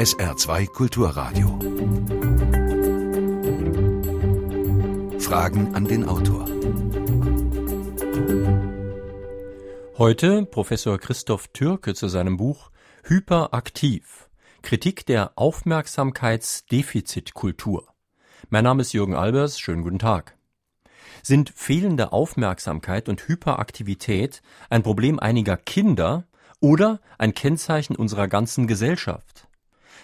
SR2 Kulturradio. Fragen an den Autor. Heute Professor Christoph Türke zu seinem Buch Hyperaktiv. Kritik der Aufmerksamkeitsdefizitkultur. Mein Name ist Jürgen Albers. Schönen guten Tag. Sind fehlende Aufmerksamkeit und Hyperaktivität ein Problem einiger Kinder oder ein Kennzeichen unserer ganzen Gesellschaft?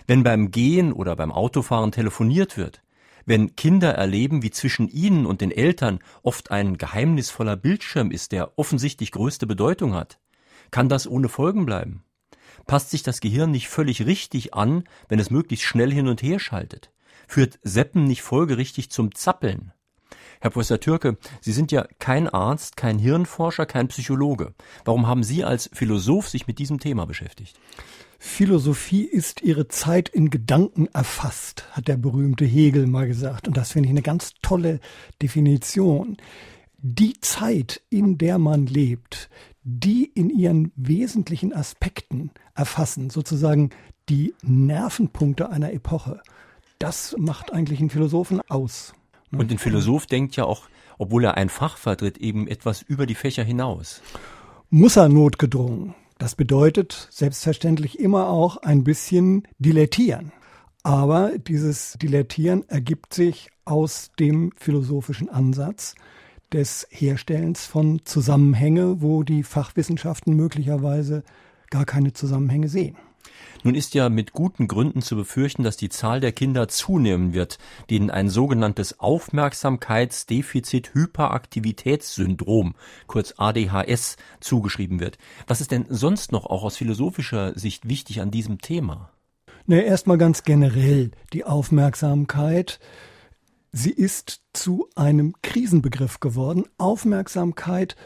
Wenn beim Gehen oder beim Autofahren telefoniert wird, wenn Kinder erleben, wie zwischen ihnen und den Eltern oft ein geheimnisvoller Bildschirm ist, der offensichtlich größte Bedeutung hat, kann das ohne Folgen bleiben? Passt sich das Gehirn nicht völlig richtig an, wenn es möglichst schnell hin und her schaltet? Führt Seppen nicht folgerichtig zum Zappeln? Herr Professor Türke, Sie sind ja kein Arzt, kein Hirnforscher, kein Psychologe. Warum haben Sie als Philosoph sich mit diesem Thema beschäftigt? Philosophie ist ihre Zeit in Gedanken erfasst, hat der berühmte Hegel mal gesagt. Und das finde ich eine ganz tolle Definition. Die Zeit, in der man lebt, die in ihren wesentlichen Aspekten erfassen, sozusagen die Nervenpunkte einer Epoche, das macht eigentlich einen Philosophen aus. Und ein Philosoph denkt ja auch, obwohl er ein Fach vertritt, eben etwas über die Fächer hinaus. Muss er notgedrungen. Das bedeutet selbstverständlich immer auch ein bisschen dilettieren. Aber dieses Dilettieren ergibt sich aus dem philosophischen Ansatz des Herstellens von Zusammenhänge, wo die Fachwissenschaften möglicherweise gar keine Zusammenhänge sehen. Nun ist ja mit guten Gründen zu befürchten, dass die Zahl der Kinder zunehmen wird, denen ein sogenanntes Aufmerksamkeitsdefizit-Hyperaktivitätssyndrom, kurz ADHS, zugeschrieben wird. Was ist denn sonst noch auch aus philosophischer Sicht wichtig an diesem Thema? Ne, erstmal ganz generell die Aufmerksamkeit. Sie ist zu einem Krisenbegriff geworden. Aufmerksamkeit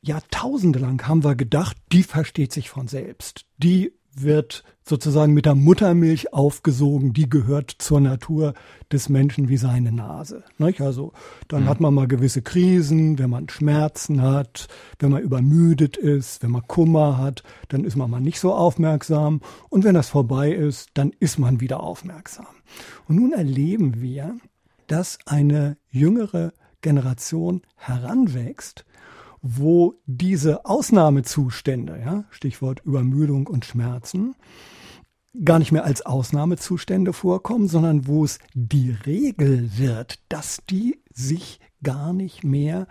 Jahrtausendelang haben wir gedacht, die versteht sich von selbst. Die wird sozusagen mit der Muttermilch aufgesogen, die gehört zur Natur des Menschen wie seine Nase. Nicht? Also dann mhm. hat man mal gewisse Krisen, wenn man Schmerzen hat, wenn man übermüdet ist, wenn man Kummer hat, dann ist man mal nicht so aufmerksam und wenn das vorbei ist, dann ist man wieder aufmerksam. Und nun erleben wir, dass eine jüngere Generation heranwächst, wo diese Ausnahmezustände, ja, Stichwort Übermüdung und Schmerzen, gar nicht mehr als Ausnahmezustände vorkommen, sondern wo es die Regel wird, dass die sich gar nicht mehr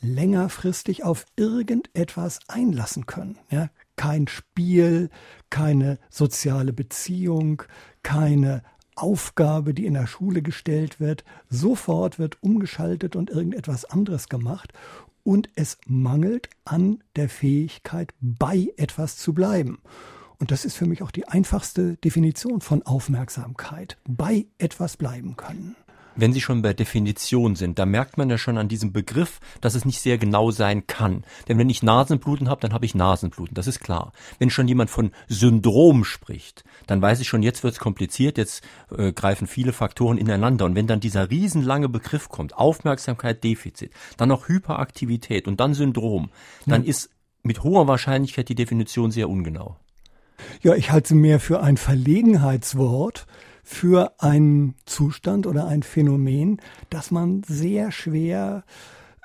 längerfristig auf irgendetwas einlassen können. Ja, kein Spiel, keine soziale Beziehung, keine Aufgabe, die in der Schule gestellt wird. Sofort wird umgeschaltet und irgendetwas anderes gemacht und es mangelt an der Fähigkeit, bei etwas zu bleiben. Und das ist für mich auch die einfachste Definition von Aufmerksamkeit. Bei etwas bleiben können wenn Sie schon bei Definition sind, da merkt man ja schon an diesem Begriff, dass es nicht sehr genau sein kann. Denn wenn ich Nasenbluten habe, dann habe ich Nasenbluten, das ist klar. Wenn schon jemand von Syndrom spricht, dann weiß ich schon, jetzt wird es kompliziert, jetzt äh, greifen viele Faktoren ineinander. Und wenn dann dieser riesenlange Begriff kommt, Aufmerksamkeit, Defizit, dann noch Hyperaktivität und dann Syndrom, dann ja. ist mit hoher Wahrscheinlichkeit die Definition sehr ungenau. Ja, ich halte sie mehr für ein Verlegenheitswort, für einen Zustand oder ein Phänomen, das man sehr schwer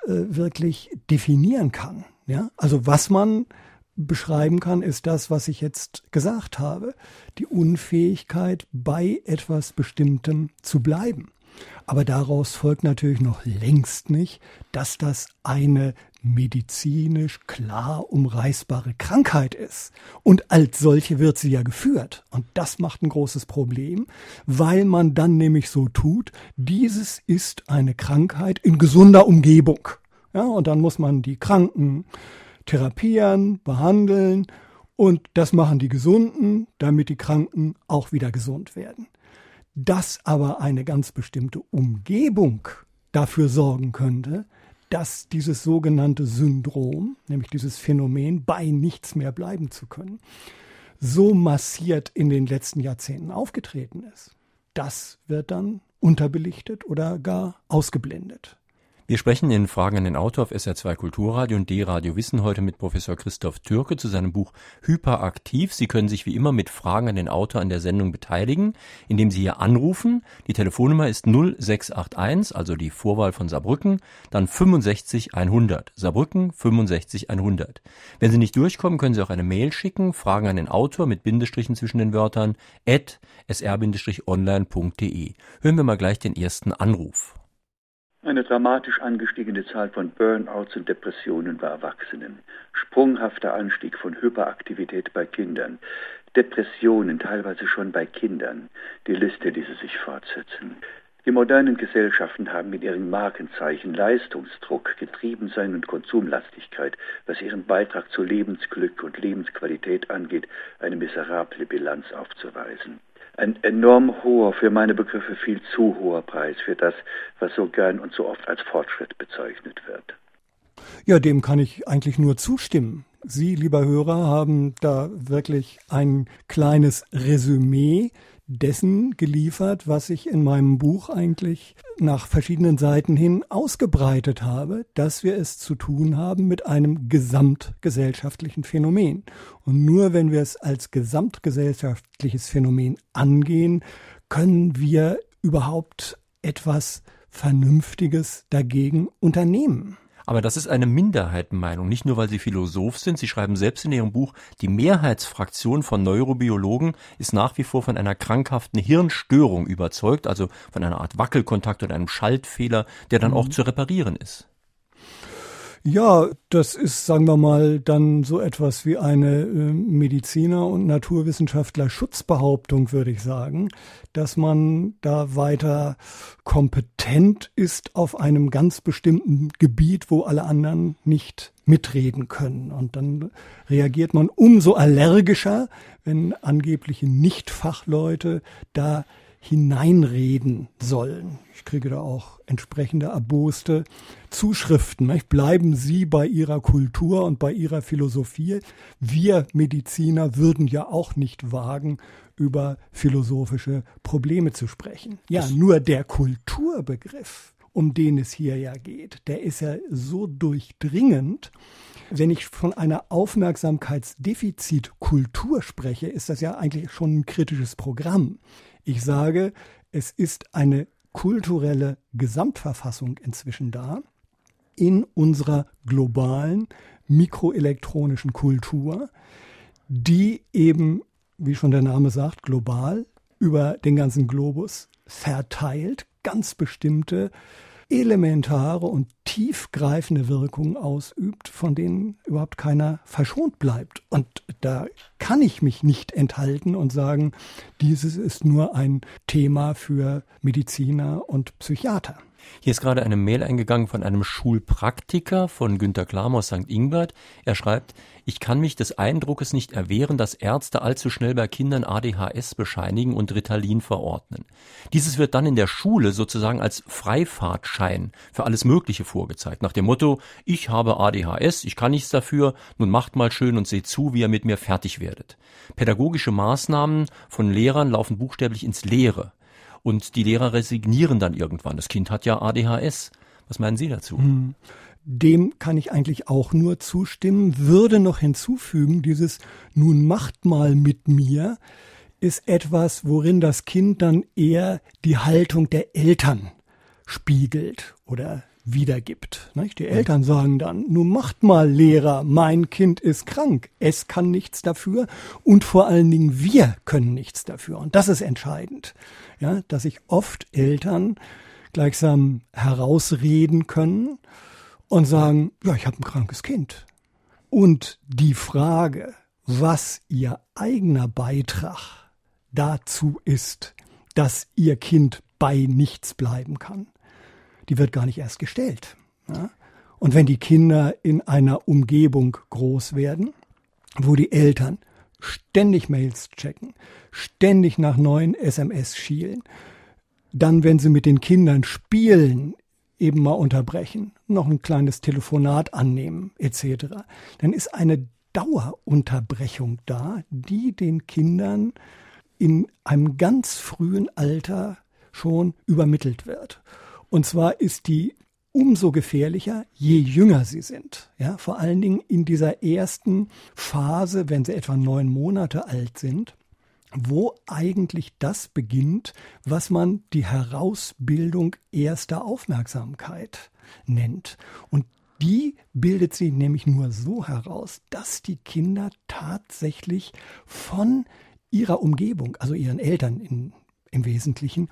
äh, wirklich definieren kann. Ja, also was man beschreiben kann, ist das, was ich jetzt gesagt habe. Die Unfähigkeit, bei etwas Bestimmtem zu bleiben. Aber daraus folgt natürlich noch längst nicht, dass das eine medizinisch klar umreißbare Krankheit ist. Und als solche wird sie ja geführt. Und das macht ein großes Problem, weil man dann nämlich so tut, dieses ist eine Krankheit in gesunder Umgebung. Ja, und dann muss man die Kranken therapieren, behandeln und das machen die Gesunden, damit die Kranken auch wieder gesund werden. Dass aber eine ganz bestimmte Umgebung dafür sorgen könnte, dass dieses sogenannte Syndrom, nämlich dieses Phänomen, bei nichts mehr bleiben zu können, so massiert in den letzten Jahrzehnten aufgetreten ist. Das wird dann unterbelichtet oder gar ausgeblendet. Wir sprechen in Fragen an den Autor auf SR2 Kulturradio und D-Radio Wissen heute mit Professor Christoph Türke zu seinem Buch Hyperaktiv. Sie können sich wie immer mit Fragen an den Autor an der Sendung beteiligen, indem Sie hier anrufen. Die Telefonnummer ist 0681, also die Vorwahl von Saarbrücken, dann 65 100. Saarbrücken 65 100. Wenn Sie nicht durchkommen, können Sie auch eine Mail schicken, Fragen an den Autor mit Bindestrichen zwischen den Wörtern at sr-online.de. Hören wir mal gleich den ersten Anruf. Eine dramatisch angestiegene Zahl von Burnouts und Depressionen bei Erwachsenen, sprunghafter Anstieg von Hyperaktivität bei Kindern, Depressionen teilweise schon bei Kindern. Die Liste ließe sich fortsetzen. Die modernen Gesellschaften haben mit ihren Markenzeichen Leistungsdruck, Getriebensein und Konsumlastigkeit, was ihren Beitrag zu Lebensglück und Lebensqualität angeht, eine miserable Bilanz aufzuweisen ein enorm hoher, für meine Begriffe viel zu hoher Preis für das, was so gern und so oft als Fortschritt bezeichnet wird. Ja, dem kann ich eigentlich nur zustimmen. Sie, lieber Hörer, haben da wirklich ein kleines Resümee dessen geliefert, was ich in meinem Buch eigentlich nach verschiedenen Seiten hin ausgebreitet habe, dass wir es zu tun haben mit einem gesamtgesellschaftlichen Phänomen. Und nur wenn wir es als gesamtgesellschaftliches Phänomen angehen, können wir überhaupt etwas Vernünftiges dagegen unternehmen. Aber das ist eine Minderheitenmeinung, nicht nur weil Sie Philosoph sind. Sie schreiben selbst in Ihrem Buch, die Mehrheitsfraktion von Neurobiologen ist nach wie vor von einer krankhaften Hirnstörung überzeugt, also von einer Art Wackelkontakt oder einem Schaltfehler, der dann mhm. auch zu reparieren ist. Ja, das ist, sagen wir mal, dann so etwas wie eine äh, Mediziner- und Naturwissenschaftler-Schutzbehauptung, würde ich sagen, dass man da weiter kompetent ist auf einem ganz bestimmten Gebiet, wo alle anderen nicht mitreden können. Und dann reagiert man umso allergischer, wenn angebliche Nichtfachleute da hineinreden sollen. Ich kriege da auch entsprechende erboste Zuschriften. Bleiben Sie bei Ihrer Kultur und bei Ihrer Philosophie. Wir Mediziner würden ja auch nicht wagen, über philosophische Probleme zu sprechen. Ja, nur der Kulturbegriff, um den es hier ja geht, der ist ja so durchdringend. Wenn ich von einer Aufmerksamkeitsdefizitkultur spreche, ist das ja eigentlich schon ein kritisches Programm. Ich sage, es ist eine kulturelle Gesamtverfassung inzwischen da in unserer globalen mikroelektronischen Kultur, die eben, wie schon der Name sagt, global über den ganzen Globus verteilt ganz bestimmte elementare und tiefgreifende Wirkungen ausübt, von denen überhaupt keiner verschont bleibt. Und da kann ich mich nicht enthalten und sagen, dieses ist nur ein Thema für Mediziner und Psychiater. Hier ist gerade eine Mail eingegangen von einem Schulpraktiker von Günter Klam aus St. Ingbert. Er schreibt, ich kann mich des Eindruckes nicht erwehren, dass Ärzte allzu schnell bei Kindern ADHS bescheinigen und Ritalin verordnen. Dieses wird dann in der Schule sozusagen als Freifahrtschein für alles Mögliche vorgezeigt. Nach dem Motto, ich habe ADHS, ich kann nichts dafür, nun macht mal schön und seht zu, wie ihr mit mir fertig werdet. Pädagogische Maßnahmen von Lehrern laufen buchstäblich ins Leere und die Lehrer resignieren dann irgendwann. Das Kind hat ja ADHS. Was meinen Sie dazu? Hm. Dem kann ich eigentlich auch nur zustimmen, würde noch hinzufügen, dieses nun macht mal mit mir ist etwas, worin das Kind dann eher die Haltung der Eltern spiegelt oder wiedergibt. Die Eltern sagen dann, nun macht mal Lehrer, mein Kind ist krank, es kann nichts dafür und vor allen Dingen wir können nichts dafür. Und das ist entscheidend, ja, dass sich oft Eltern gleichsam herausreden können und sagen, ja, ich habe ein krankes Kind. Und die Frage, was ihr eigener Beitrag dazu ist, dass ihr Kind bei nichts bleiben kann, die wird gar nicht erst gestellt. Ja? Und wenn die Kinder in einer Umgebung groß werden, wo die Eltern ständig Mails checken, ständig nach neuen SMS schielen, dann, wenn sie mit den Kindern spielen, eben mal unterbrechen, noch ein kleines Telefonat annehmen, etc., dann ist eine Dauerunterbrechung da, die den Kindern in einem ganz frühen Alter schon übermittelt wird. Und zwar ist die umso gefährlicher, je jünger sie sind. Ja, vor allen Dingen in dieser ersten Phase, wenn sie etwa neun Monate alt sind, wo eigentlich das beginnt, was man die Herausbildung erster Aufmerksamkeit nennt. Und die bildet sie nämlich nur so heraus, dass die Kinder tatsächlich von ihrer Umgebung, also ihren Eltern in, im Wesentlichen,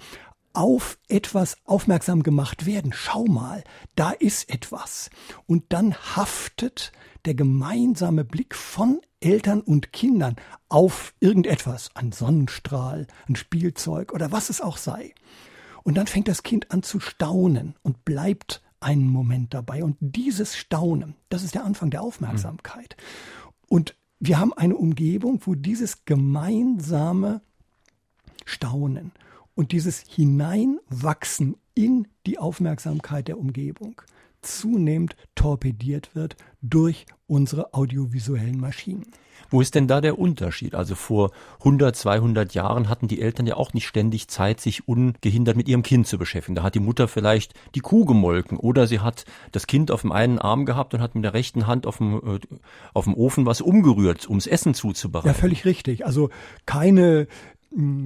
auf etwas aufmerksam gemacht werden. Schau mal, da ist etwas. Und dann haftet der gemeinsame Blick von Eltern und Kindern auf irgendetwas, ein Sonnenstrahl, ein Spielzeug oder was es auch sei. Und dann fängt das Kind an zu staunen und bleibt einen Moment dabei. Und dieses Staunen, das ist der Anfang der Aufmerksamkeit. Und wir haben eine Umgebung, wo dieses gemeinsame Staunen und dieses Hineinwachsen in die Aufmerksamkeit der Umgebung zunehmend torpediert wird durch unsere audiovisuellen Maschinen. Wo ist denn da der Unterschied? Also vor 100, 200 Jahren hatten die Eltern ja auch nicht ständig Zeit, sich ungehindert mit ihrem Kind zu beschäftigen. Da hat die Mutter vielleicht die Kuh gemolken oder sie hat das Kind auf dem einen Arm gehabt und hat mit der rechten Hand auf dem, äh, auf dem Ofen was umgerührt, ums Essen zuzubereiten. Ja, völlig richtig. Also keine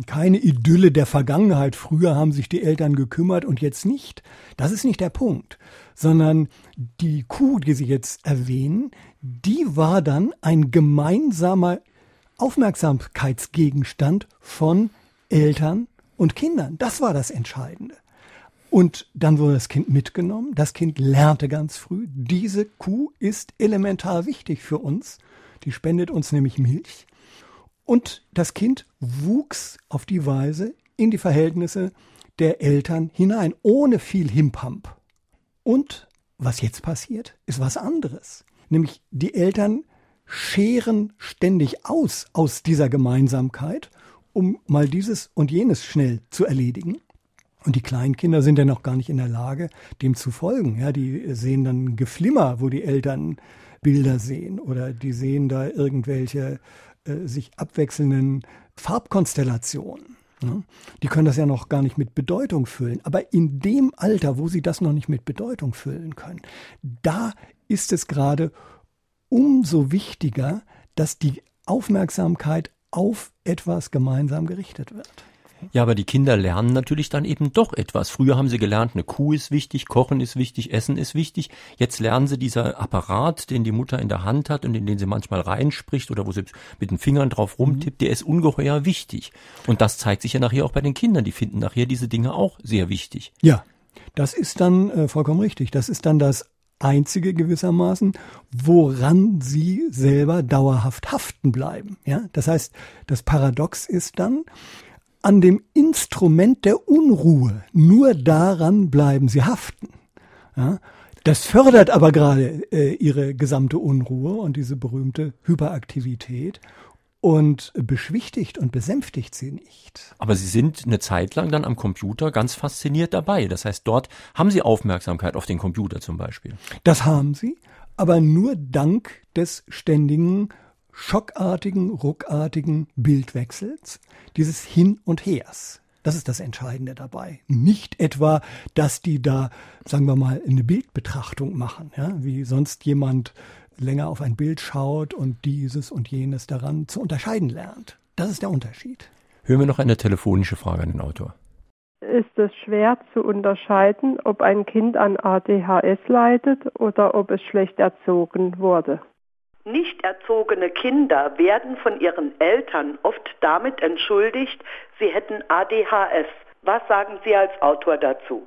keine Idylle der Vergangenheit. Früher haben sich die Eltern gekümmert und jetzt nicht. Das ist nicht der Punkt, sondern die Kuh, die Sie jetzt erwähnen, die war dann ein gemeinsamer Aufmerksamkeitsgegenstand von Eltern und Kindern. Das war das Entscheidende. Und dann wurde das Kind mitgenommen. Das Kind lernte ganz früh, diese Kuh ist elementar wichtig für uns. Die spendet uns nämlich Milch. Und das Kind wuchs auf die Weise in die Verhältnisse der Eltern hinein, ohne viel Himpamp. Und was jetzt passiert, ist was anderes. Nämlich die Eltern scheren ständig aus aus dieser Gemeinsamkeit, um mal dieses und jenes schnell zu erledigen. Und die Kleinkinder sind ja noch gar nicht in der Lage, dem zu folgen. Ja, die sehen dann Geflimmer, wo die Eltern Bilder sehen oder die sehen da irgendwelche äh, sich abwechselnden Farbkonstellationen. Ne? Die können das ja noch gar nicht mit Bedeutung füllen. Aber in dem Alter, wo sie das noch nicht mit Bedeutung füllen können, da ist es gerade umso wichtiger, dass die Aufmerksamkeit auf etwas gemeinsam gerichtet wird. Ja, aber die Kinder lernen natürlich dann eben doch etwas. Früher haben sie gelernt, eine Kuh ist wichtig, Kochen ist wichtig, Essen ist wichtig. Jetzt lernen sie dieser Apparat, den die Mutter in der Hand hat und in den sie manchmal reinspricht oder wo sie mit den Fingern drauf rumtippt, der ist ungeheuer wichtig. Und das zeigt sich ja nachher auch bei den Kindern. Die finden nachher diese Dinge auch sehr wichtig. Ja, das ist dann äh, vollkommen richtig. Das ist dann das einzige gewissermaßen, woran sie selber dauerhaft haften bleiben. Ja, das heißt, das Paradox ist dann, an dem Instrument der Unruhe. Nur daran bleiben sie haften. Ja? Das fördert aber gerade äh, ihre gesamte Unruhe und diese berühmte Hyperaktivität und beschwichtigt und besänftigt sie nicht. Aber Sie sind eine Zeit lang dann am Computer ganz fasziniert dabei. Das heißt, dort haben Sie Aufmerksamkeit auf den Computer zum Beispiel. Das haben Sie, aber nur dank des ständigen schockartigen, ruckartigen Bildwechsels, dieses Hin und Hers. Das ist das Entscheidende dabei. Nicht etwa, dass die da, sagen wir mal, eine Bildbetrachtung machen, ja, wie sonst jemand länger auf ein Bild schaut und dieses und jenes daran zu unterscheiden lernt. Das ist der Unterschied. Hören wir noch eine telefonische Frage an den Autor. Ist es schwer zu unterscheiden, ob ein Kind an ADHS leidet oder ob es schlecht erzogen wurde? Nicht erzogene Kinder werden von ihren Eltern oft damit entschuldigt, sie hätten ADHS. Was sagen Sie als Autor dazu?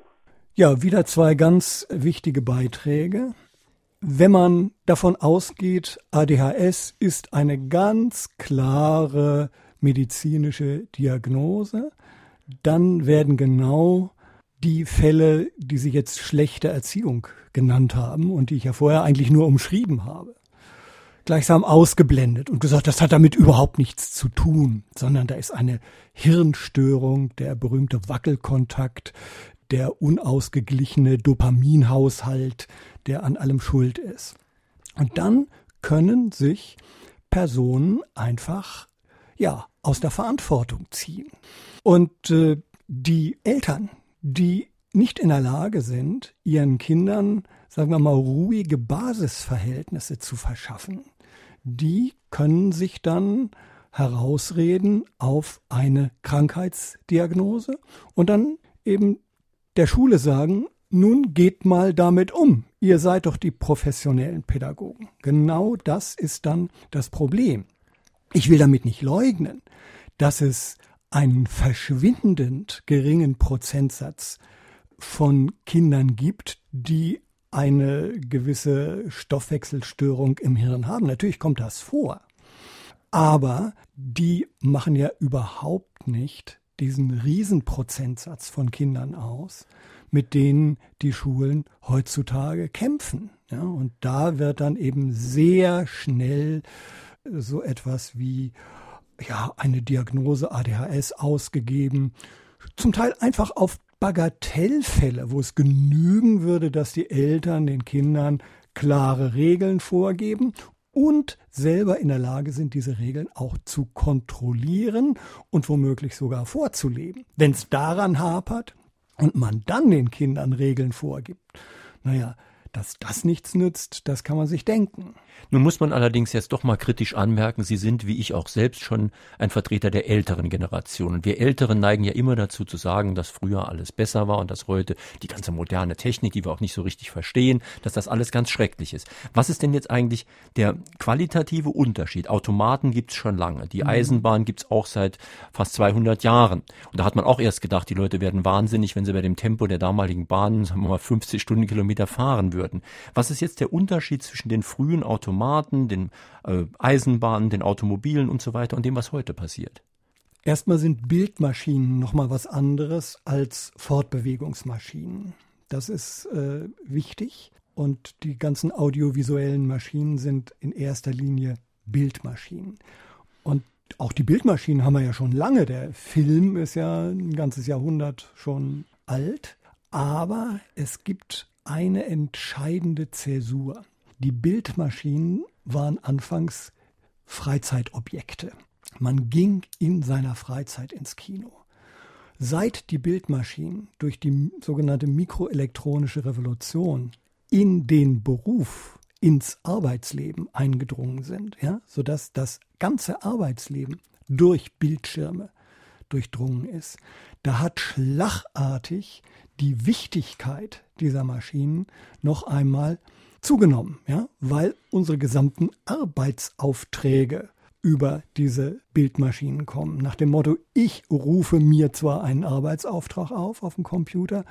Ja, wieder zwei ganz wichtige Beiträge. Wenn man davon ausgeht, ADHS ist eine ganz klare medizinische Diagnose, dann werden genau die Fälle, die Sie jetzt schlechte Erziehung genannt haben und die ich ja vorher eigentlich nur umschrieben habe, gleichsam ausgeblendet und gesagt, das hat damit überhaupt nichts zu tun, sondern da ist eine Hirnstörung, der berühmte Wackelkontakt, der unausgeglichene Dopaminhaushalt, der an allem schuld ist. Und dann können sich Personen einfach ja aus der Verantwortung ziehen. Und äh, die Eltern, die nicht in der Lage sind, ihren Kindern, sagen wir mal, ruhige Basisverhältnisse zu verschaffen, die können sich dann herausreden auf eine Krankheitsdiagnose und dann eben der Schule sagen, nun geht mal damit um. Ihr seid doch die professionellen Pädagogen. Genau das ist dann das Problem. Ich will damit nicht leugnen, dass es einen verschwindend geringen Prozentsatz von Kindern gibt, die eine gewisse Stoffwechselstörung im Hirn haben. Natürlich kommt das vor. Aber die machen ja überhaupt nicht diesen Riesenprozentsatz von Kindern aus, mit denen die Schulen heutzutage kämpfen. Ja, und da wird dann eben sehr schnell so etwas wie ja, eine Diagnose ADHS ausgegeben, zum Teil einfach auf Bagatellfälle, wo es genügen würde, dass die Eltern den Kindern klare Regeln vorgeben und selber in der Lage sind, diese Regeln auch zu kontrollieren und womöglich sogar vorzuleben. Wenn es daran hapert und man dann den Kindern Regeln vorgibt, naja, dass das nichts nützt, das kann man sich denken. Nun muss man allerdings jetzt doch mal kritisch anmerken, Sie sind, wie ich auch selbst schon, ein Vertreter der älteren Generation. Und wir Älteren neigen ja immer dazu zu sagen, dass früher alles besser war und dass heute die ganze moderne Technik, die wir auch nicht so richtig verstehen, dass das alles ganz schrecklich ist. Was ist denn jetzt eigentlich der qualitative Unterschied? Automaten gibt's schon lange. Die mhm. Eisenbahn gibt's auch seit fast 200 Jahren. Und da hat man auch erst gedacht, die Leute werden wahnsinnig, wenn sie bei dem Tempo der damaligen Bahnen, sagen wir mal, 50 Stundenkilometer fahren würden. Was ist jetzt der Unterschied zwischen den frühen Automaten Automaten, den äh, Eisenbahnen, den Automobilen und so weiter und dem, was heute passiert? Erstmal sind Bildmaschinen nochmal was anderes als Fortbewegungsmaschinen. Das ist äh, wichtig und die ganzen audiovisuellen Maschinen sind in erster Linie Bildmaschinen. Und auch die Bildmaschinen haben wir ja schon lange. Der Film ist ja ein ganzes Jahrhundert schon alt. Aber es gibt eine entscheidende Zäsur. Die Bildmaschinen waren anfangs Freizeitobjekte. Man ging in seiner Freizeit ins Kino. Seit die Bildmaschinen durch die sogenannte mikroelektronische Revolution in den Beruf, ins Arbeitsleben eingedrungen sind, ja, sodass das ganze Arbeitsleben durch Bildschirme durchdrungen ist, da hat schlagartig die Wichtigkeit dieser Maschinen noch einmal zugenommen, ja, weil unsere gesamten Arbeitsaufträge über diese Bildmaschinen kommen. Nach dem Motto, ich rufe mir zwar einen Arbeitsauftrag auf auf dem Computer,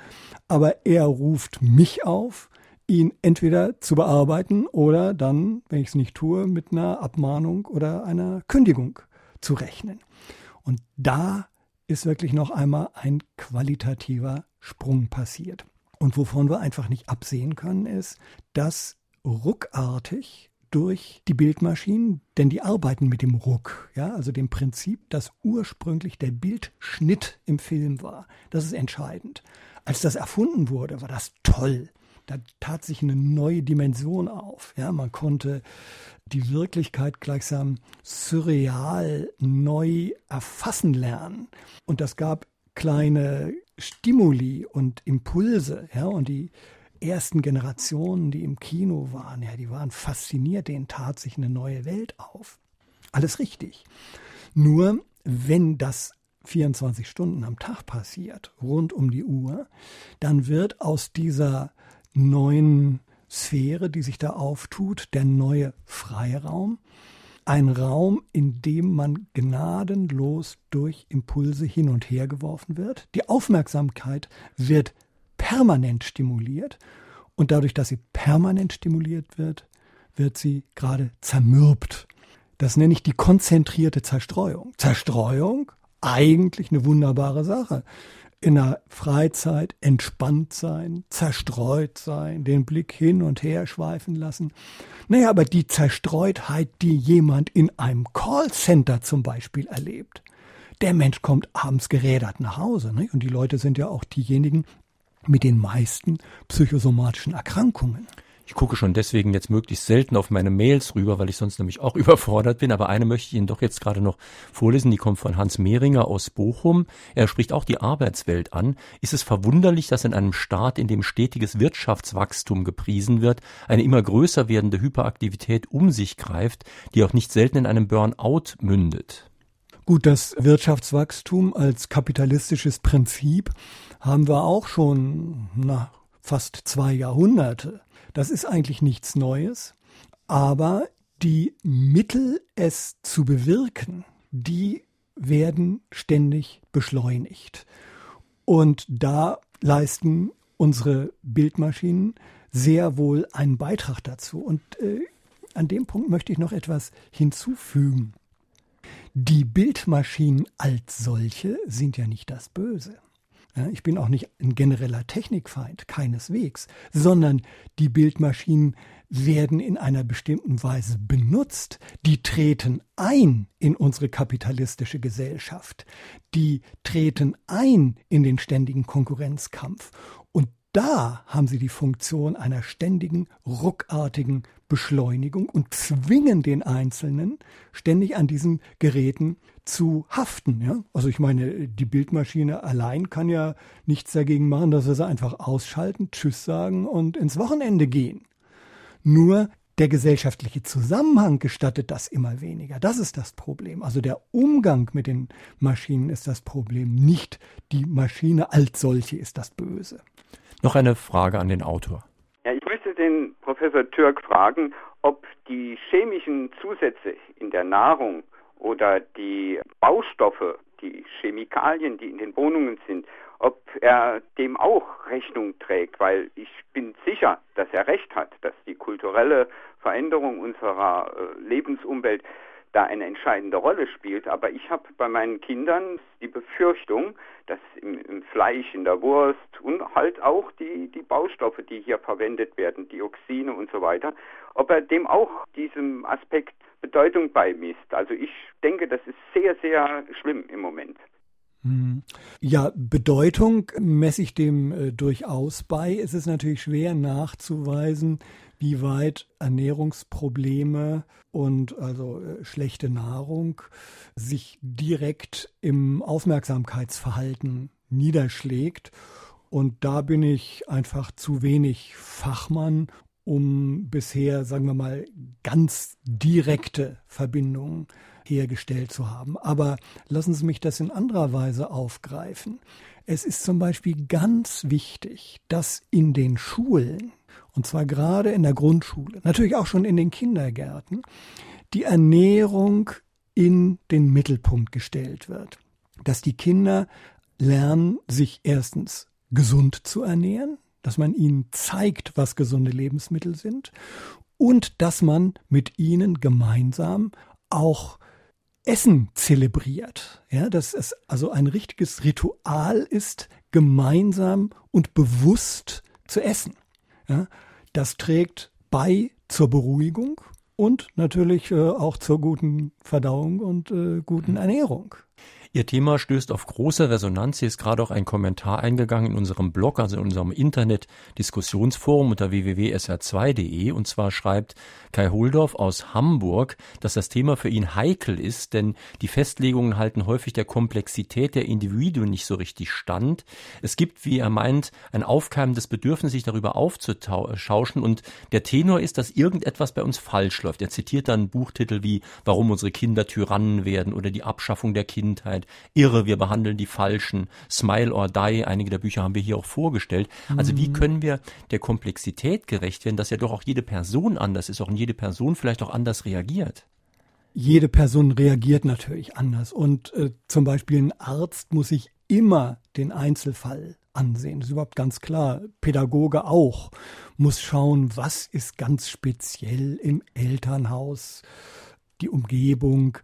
aber er ruft mich auf, ihn entweder zu bearbeiten oder dann, wenn ich es nicht tue, mit einer Abmahnung oder einer Kündigung zu rechnen. Und da ist wirklich noch einmal ein qualitativer Sprung passiert. Und wovon wir einfach nicht absehen können, ist, dass ruckartig durch die Bildmaschinen, denn die arbeiten mit dem Ruck, ja, also dem Prinzip, dass ursprünglich der Bildschnitt im Film war. Das ist entscheidend. Als das erfunden wurde, war das toll. Da tat sich eine neue Dimension auf. Ja, man konnte die Wirklichkeit gleichsam surreal neu erfassen lernen. Und das gab kleine Stimuli und Impulse, ja, und die ersten Generationen, die im Kino waren, ja, die waren fasziniert, denen tat sich eine neue Welt auf. Alles richtig. Nur wenn das 24 Stunden am Tag passiert, rund um die Uhr, dann wird aus dieser neuen Sphäre, die sich da auftut, der neue Freiraum, ein Raum, in dem man gnadenlos durch Impulse hin und her geworfen wird. Die Aufmerksamkeit wird permanent stimuliert und dadurch, dass sie permanent stimuliert wird, wird sie gerade zermürbt. Das nenne ich die konzentrierte Zerstreuung. Zerstreuung, eigentlich eine wunderbare Sache. In der Freizeit entspannt sein, zerstreut sein, den Blick hin und her schweifen lassen. Naja, aber die Zerstreutheit, die jemand in einem Callcenter zum Beispiel erlebt, der Mensch kommt abends gerädert nach Hause. Ne? Und die Leute sind ja auch diejenigen, mit den meisten psychosomatischen Erkrankungen. Ich gucke schon deswegen jetzt möglichst selten auf meine Mails rüber, weil ich sonst nämlich auch überfordert bin. Aber eine möchte ich Ihnen doch jetzt gerade noch vorlesen. Die kommt von Hans Mehringer aus Bochum. Er spricht auch die Arbeitswelt an. Ist es verwunderlich, dass in einem Staat, in dem stetiges Wirtschaftswachstum gepriesen wird, eine immer größer werdende Hyperaktivität um sich greift, die auch nicht selten in einem Burnout mündet? Gut, das Wirtschaftswachstum als kapitalistisches Prinzip haben wir auch schon nach fast zwei Jahrhunderte. Das ist eigentlich nichts Neues, aber die Mittel, es zu bewirken, die werden ständig beschleunigt. Und da leisten unsere Bildmaschinen sehr wohl einen Beitrag dazu. Und äh, an dem Punkt möchte ich noch etwas hinzufügen. Die Bildmaschinen als solche sind ja nicht das Böse. Ich bin auch nicht ein genereller Technikfeind, keineswegs, sondern die Bildmaschinen werden in einer bestimmten Weise benutzt, die treten ein in unsere kapitalistische Gesellschaft, die treten ein in den ständigen Konkurrenzkampf. Da haben sie die Funktion einer ständigen, ruckartigen Beschleunigung und zwingen den Einzelnen ständig an diesen Geräten zu haften. Ja? Also ich meine, die Bildmaschine allein kann ja nichts dagegen machen, dass wir sie einfach ausschalten, Tschüss sagen und ins Wochenende gehen. Nur der gesellschaftliche Zusammenhang gestattet das immer weniger. Das ist das Problem. Also der Umgang mit den Maschinen ist das Problem, nicht die Maschine als solche ist das Böse. Noch eine Frage an den Autor. Ja, ich möchte den Professor Türk fragen, ob die chemischen Zusätze in der Nahrung oder die Baustoffe, die Chemikalien, die in den Wohnungen sind, ob er dem auch Rechnung trägt, weil ich bin sicher, dass er recht hat, dass die kulturelle Veränderung unserer äh, Lebensumwelt da eine entscheidende Rolle spielt. Aber ich habe bei meinen Kindern die Befürchtung, dass im, im, Fleisch, in der Wurst und halt auch die, die Baustoffe, die hier verwendet werden, Dioxine und so weiter, ob er dem auch diesem Aspekt Bedeutung beimisst. Also ich denke, das ist sehr, sehr schlimm im Moment. Hm. Ja, Bedeutung messe ich dem äh, durchaus bei. Es ist natürlich schwer nachzuweisen, wie weit Ernährungsprobleme und also äh, schlechte Nahrung sich direkt im Aufmerksamkeitsverhalten niederschlägt. Und da bin ich einfach zu wenig Fachmann, um bisher, sagen wir mal, ganz direkte Verbindungen hergestellt zu haben. Aber lassen Sie mich das in anderer Weise aufgreifen. Es ist zum Beispiel ganz wichtig, dass in den Schulen, und zwar gerade in der Grundschule, natürlich auch schon in den Kindergärten, die Ernährung in den Mittelpunkt gestellt wird. Dass die Kinder lernen, sich erstens gesund zu ernähren, dass man ihnen zeigt, was gesunde Lebensmittel sind und dass man mit ihnen gemeinsam auch Essen zelebriert. Ja, dass es also ein richtiges Ritual ist, gemeinsam und bewusst zu essen. Ja, das trägt bei zur Beruhigung und natürlich äh, auch zur guten Verdauung und äh, guten Ernährung. Ihr Thema stößt auf große Resonanz. Hier ist gerade auch ein Kommentar eingegangen in unserem Blog, also in unserem Internet-Diskussionsforum unter www.sr2.de. Und zwar schreibt Kai Holdorf aus Hamburg, dass das Thema für ihn heikel ist, denn die Festlegungen halten häufig der Komplexität der Individuen nicht so richtig stand. Es gibt, wie er meint, ein aufkeimendes Bedürfnis, sich darüber aufzuschauschen. Und der Tenor ist, dass irgendetwas bei uns falsch läuft. Er zitiert dann Buchtitel wie Warum unsere Kinder Tyrannen werden oder die Abschaffung der Kindheit Wirklichkeit. Irre, wir behandeln die Falschen. Smile or Die, einige der Bücher haben wir hier auch vorgestellt. Also wie mhm. können wir der Komplexität gerecht werden, dass ja doch auch jede Person anders ist, auch jede Person vielleicht auch anders reagiert? Jede Person reagiert natürlich anders. Und äh, zum Beispiel ein Arzt muss sich immer den Einzelfall ansehen. Das ist überhaupt ganz klar. Pädagoge auch muss schauen, was ist ganz speziell im Elternhaus, die Umgebung,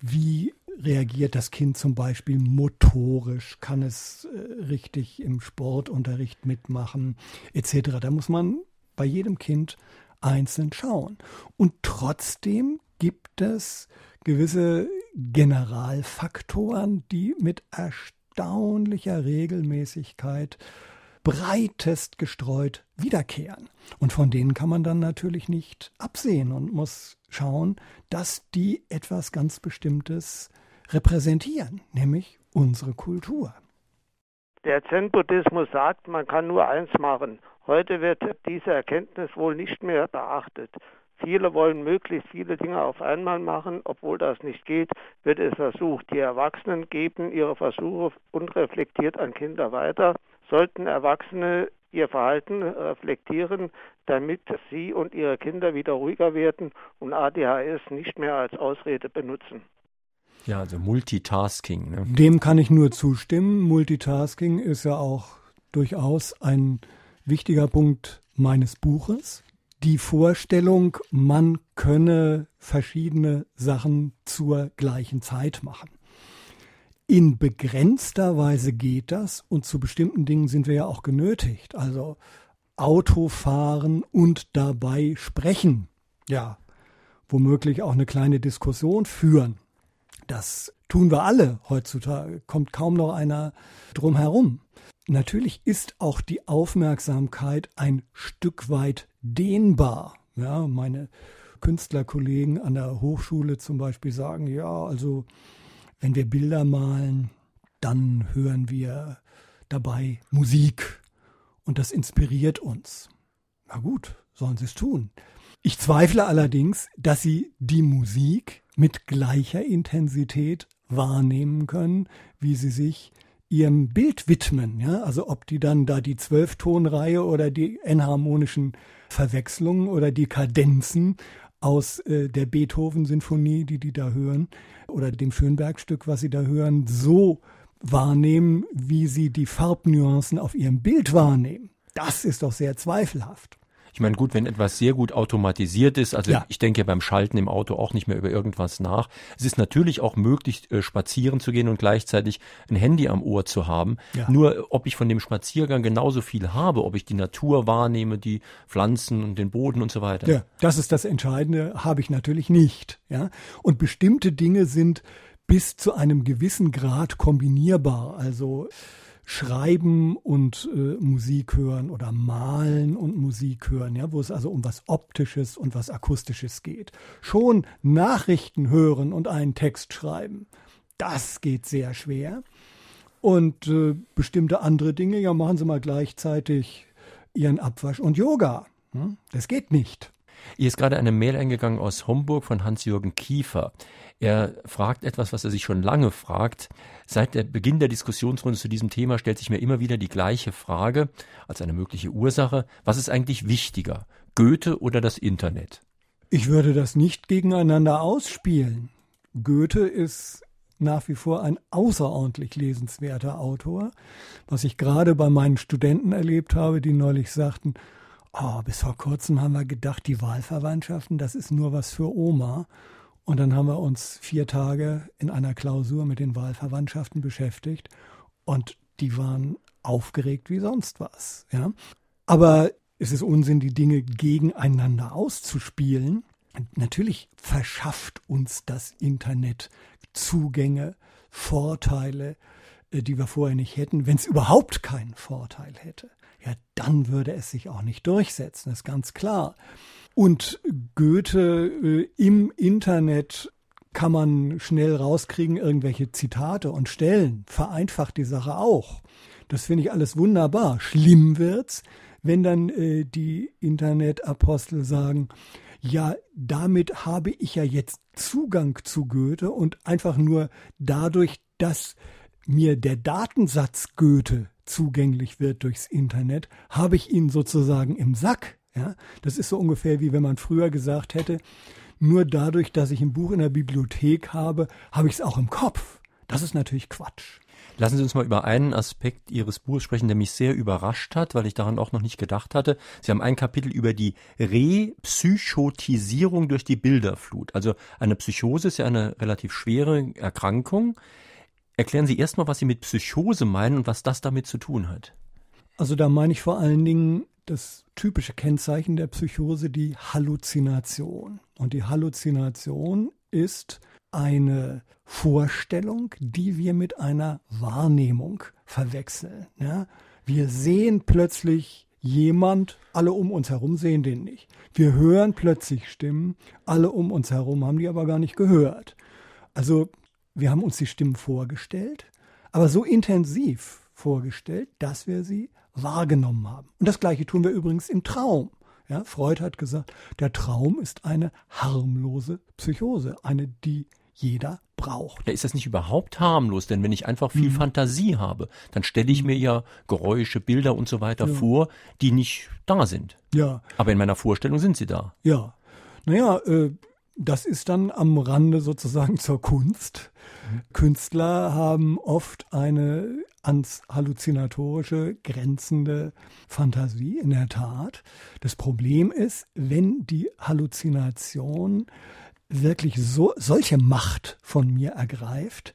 wie reagiert das Kind zum Beispiel motorisch, kann es äh, richtig im Sportunterricht mitmachen, etc. Da muss man bei jedem Kind einzeln schauen. Und trotzdem gibt es gewisse Generalfaktoren, die mit erstaunlicher Regelmäßigkeit breitest gestreut wiederkehren. Und von denen kann man dann natürlich nicht absehen und muss schauen, dass die etwas ganz Bestimmtes repräsentieren, nämlich unsere Kultur. Der Zen-Buddhismus sagt, man kann nur eins machen. Heute wird diese Erkenntnis wohl nicht mehr beachtet. Viele wollen möglichst viele Dinge auf einmal machen. Obwohl das nicht geht, wird es versucht. Die Erwachsenen geben ihre Versuche unreflektiert an Kinder weiter. Sollten Erwachsene ihr Verhalten reflektieren, damit sie und ihre Kinder wieder ruhiger werden und ADHS nicht mehr als Ausrede benutzen. Ja, also Multitasking. Ne? Dem kann ich nur zustimmen. Multitasking ist ja auch durchaus ein wichtiger Punkt meines Buches die Vorstellung, man könne verschiedene Sachen zur gleichen Zeit machen. In begrenzter Weise geht das und zu bestimmten Dingen sind wir ja auch genötigt. Also Autofahren und dabei sprechen. Ja, womöglich auch eine kleine Diskussion führen. Das tun wir alle heutzutage, kommt kaum noch einer drum herum. Natürlich ist auch die Aufmerksamkeit ein Stück weit dehnbar. Ja, meine Künstlerkollegen an der Hochschule zum Beispiel sagen, ja, also wenn wir Bilder malen, dann hören wir dabei Musik und das inspiriert uns. Na gut, sollen sie es tun. Ich zweifle allerdings, dass sie die Musik mit gleicher Intensität wahrnehmen können, wie sie sich ihrem Bild widmen. Ja? Also ob die dann da die Zwölftonreihe oder die enharmonischen Verwechslungen oder die Kadenzen aus äh, der Beethoven-Sinfonie, die die da hören, oder dem Schönberg-Stück, was sie da hören, so wahrnehmen, wie sie die Farbnuancen auf ihrem Bild wahrnehmen. Das ist doch sehr zweifelhaft. Ich meine, gut, wenn etwas sehr gut automatisiert ist, also ja. ich denke beim Schalten im Auto auch nicht mehr über irgendwas nach. Es ist natürlich auch möglich, äh, spazieren zu gehen und gleichzeitig ein Handy am Ohr zu haben. Ja. Nur ob ich von dem Spaziergang genauso viel habe, ob ich die Natur wahrnehme, die Pflanzen und den Boden und so weiter. Ja, das ist das Entscheidende, habe ich natürlich nicht. Ja, und bestimmte Dinge sind bis zu einem gewissen Grad kombinierbar. Also Schreiben und äh, Musik hören oder Malen und Musik hören, ja, wo es also um was Optisches und was Akustisches geht. Schon Nachrichten hören und einen Text schreiben, das geht sehr schwer. Und äh, bestimmte andere Dinge, ja, machen Sie mal gleichzeitig Ihren Abwasch und Yoga. Hm? Das geht nicht. Hier ist gerade eine Mail eingegangen aus Homburg von Hans-Jürgen Kiefer. Er fragt etwas, was er sich schon lange fragt. Seit der Beginn der Diskussionsrunde zu diesem Thema stellt sich mir immer wieder die gleiche Frage als eine mögliche Ursache. Was ist eigentlich wichtiger, Goethe oder das Internet? Ich würde das nicht gegeneinander ausspielen. Goethe ist nach wie vor ein außerordentlich lesenswerter Autor. Was ich gerade bei meinen Studenten erlebt habe, die neulich sagten, oh, bis vor kurzem haben wir gedacht, die Wahlverwandtschaften, das ist nur was für Oma. Und dann haben wir uns vier Tage in einer Klausur mit den Wahlverwandtschaften beschäftigt und die waren aufgeregt wie sonst was. Ja? Aber es ist Unsinn, die Dinge gegeneinander auszuspielen. Natürlich verschafft uns das Internet Zugänge, Vorteile, äh, die wir vorher nicht hätten, wenn es überhaupt keinen Vorteil hätte ja, dann würde es sich auch nicht durchsetzen, ist ganz klar. Und Goethe äh, im Internet kann man schnell rauskriegen, irgendwelche Zitate und Stellen, vereinfacht die Sache auch. Das finde ich alles wunderbar. Schlimm wird's, wenn dann äh, die Internetapostel sagen, ja, damit habe ich ja jetzt Zugang zu Goethe und einfach nur dadurch, dass mir der Datensatz Goethe zugänglich wird durchs Internet, habe ich ihn sozusagen im Sack. Ja? Das ist so ungefähr wie wenn man früher gesagt hätte, nur dadurch, dass ich ein Buch in der Bibliothek habe, habe ich es auch im Kopf. Das ist natürlich Quatsch. Lassen Sie uns mal über einen Aspekt Ihres Buches sprechen, der mich sehr überrascht hat, weil ich daran auch noch nicht gedacht hatte. Sie haben ein Kapitel über die Repsychotisierung durch die Bilderflut. Also eine Psychose ist ja eine relativ schwere Erkrankung. Erklären Sie erstmal, was Sie mit Psychose meinen und was das damit zu tun hat. Also da meine ich vor allen Dingen das typische Kennzeichen der Psychose, die Halluzination. Und die Halluzination ist eine Vorstellung, die wir mit einer Wahrnehmung verwechseln. Ja? Wir sehen plötzlich jemand, alle um uns herum sehen den nicht. Wir hören plötzlich Stimmen, alle um uns herum haben die aber gar nicht gehört. Also wir haben uns die Stimmen vorgestellt, aber so intensiv vorgestellt, dass wir sie wahrgenommen haben. Und das gleiche tun wir übrigens im Traum. Ja, Freud hat gesagt, der Traum ist eine harmlose Psychose, eine, die jeder braucht. Ja, ist das nicht überhaupt harmlos? Denn wenn ich einfach viel mhm. Fantasie habe, dann stelle ich mir ja Geräusche, Bilder und so weiter ja. vor, die nicht da sind. Ja. Aber in meiner Vorstellung sind sie da. Ja. Naja, äh, das ist dann am Rande sozusagen zur Kunst. Künstler haben oft eine ans Halluzinatorische grenzende Fantasie, in der Tat. Das Problem ist, wenn die Halluzination wirklich so, solche Macht von mir ergreift,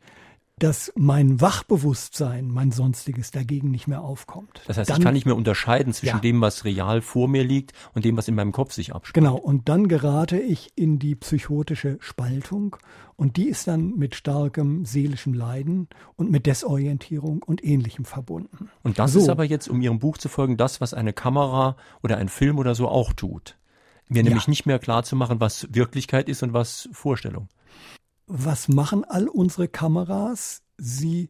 dass mein Wachbewusstsein, mein Sonstiges dagegen nicht mehr aufkommt. Das heißt, dann, ich kann nicht mehr unterscheiden zwischen ja. dem, was real vor mir liegt und dem, was in meinem Kopf sich abspielt. Genau, und dann gerate ich in die psychotische Spaltung und die ist dann mit starkem seelischem Leiden und mit Desorientierung und ähnlichem verbunden. Und das so. ist aber jetzt, um Ihrem Buch zu folgen, das, was eine Kamera oder ein Film oder so auch tut. Mir ja. nämlich nicht mehr klar zu machen, was Wirklichkeit ist und was Vorstellung was machen all unsere Kameras? Sie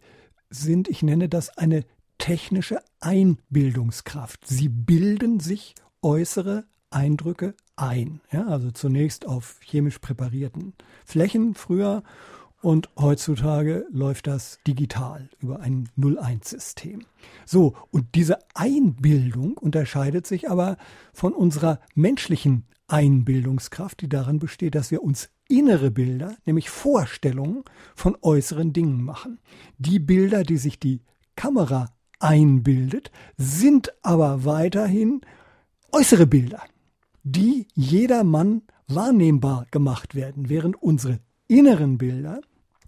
sind, ich nenne das eine technische Einbildungskraft. Sie bilden sich äußere Eindrücke ein. Ja, also zunächst auf chemisch präparierten Flächen früher und heutzutage läuft das digital über ein 0-1-System. So, und diese Einbildung unterscheidet sich aber von unserer menschlichen Einbildungskraft, die darin besteht, dass wir uns innere Bilder, nämlich Vorstellungen von äußeren Dingen machen. Die Bilder, die sich die Kamera einbildet, sind aber weiterhin äußere Bilder, die jedermann wahrnehmbar gemacht werden, während unsere inneren Bilder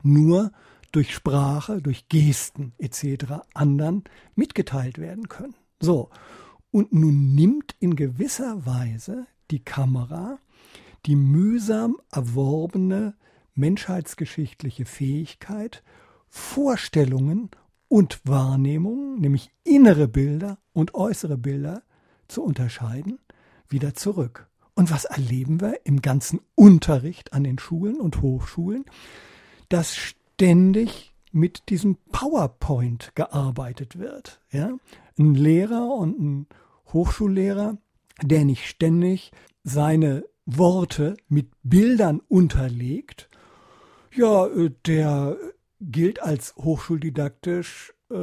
nur durch Sprache, durch Gesten etc. anderen mitgeteilt werden können. So, und nun nimmt in gewisser Weise die Kamera die mühsam erworbene menschheitsgeschichtliche Fähigkeit, Vorstellungen und Wahrnehmungen, nämlich innere Bilder und äußere Bilder, zu unterscheiden, wieder zurück. Und was erleben wir im ganzen Unterricht an den Schulen und Hochschulen? Dass ständig mit diesem PowerPoint gearbeitet wird. Ja? Ein Lehrer und ein Hochschullehrer, der nicht ständig seine Worte mit Bildern unterlegt, ja, äh, der gilt als hochschuldidaktisch äh,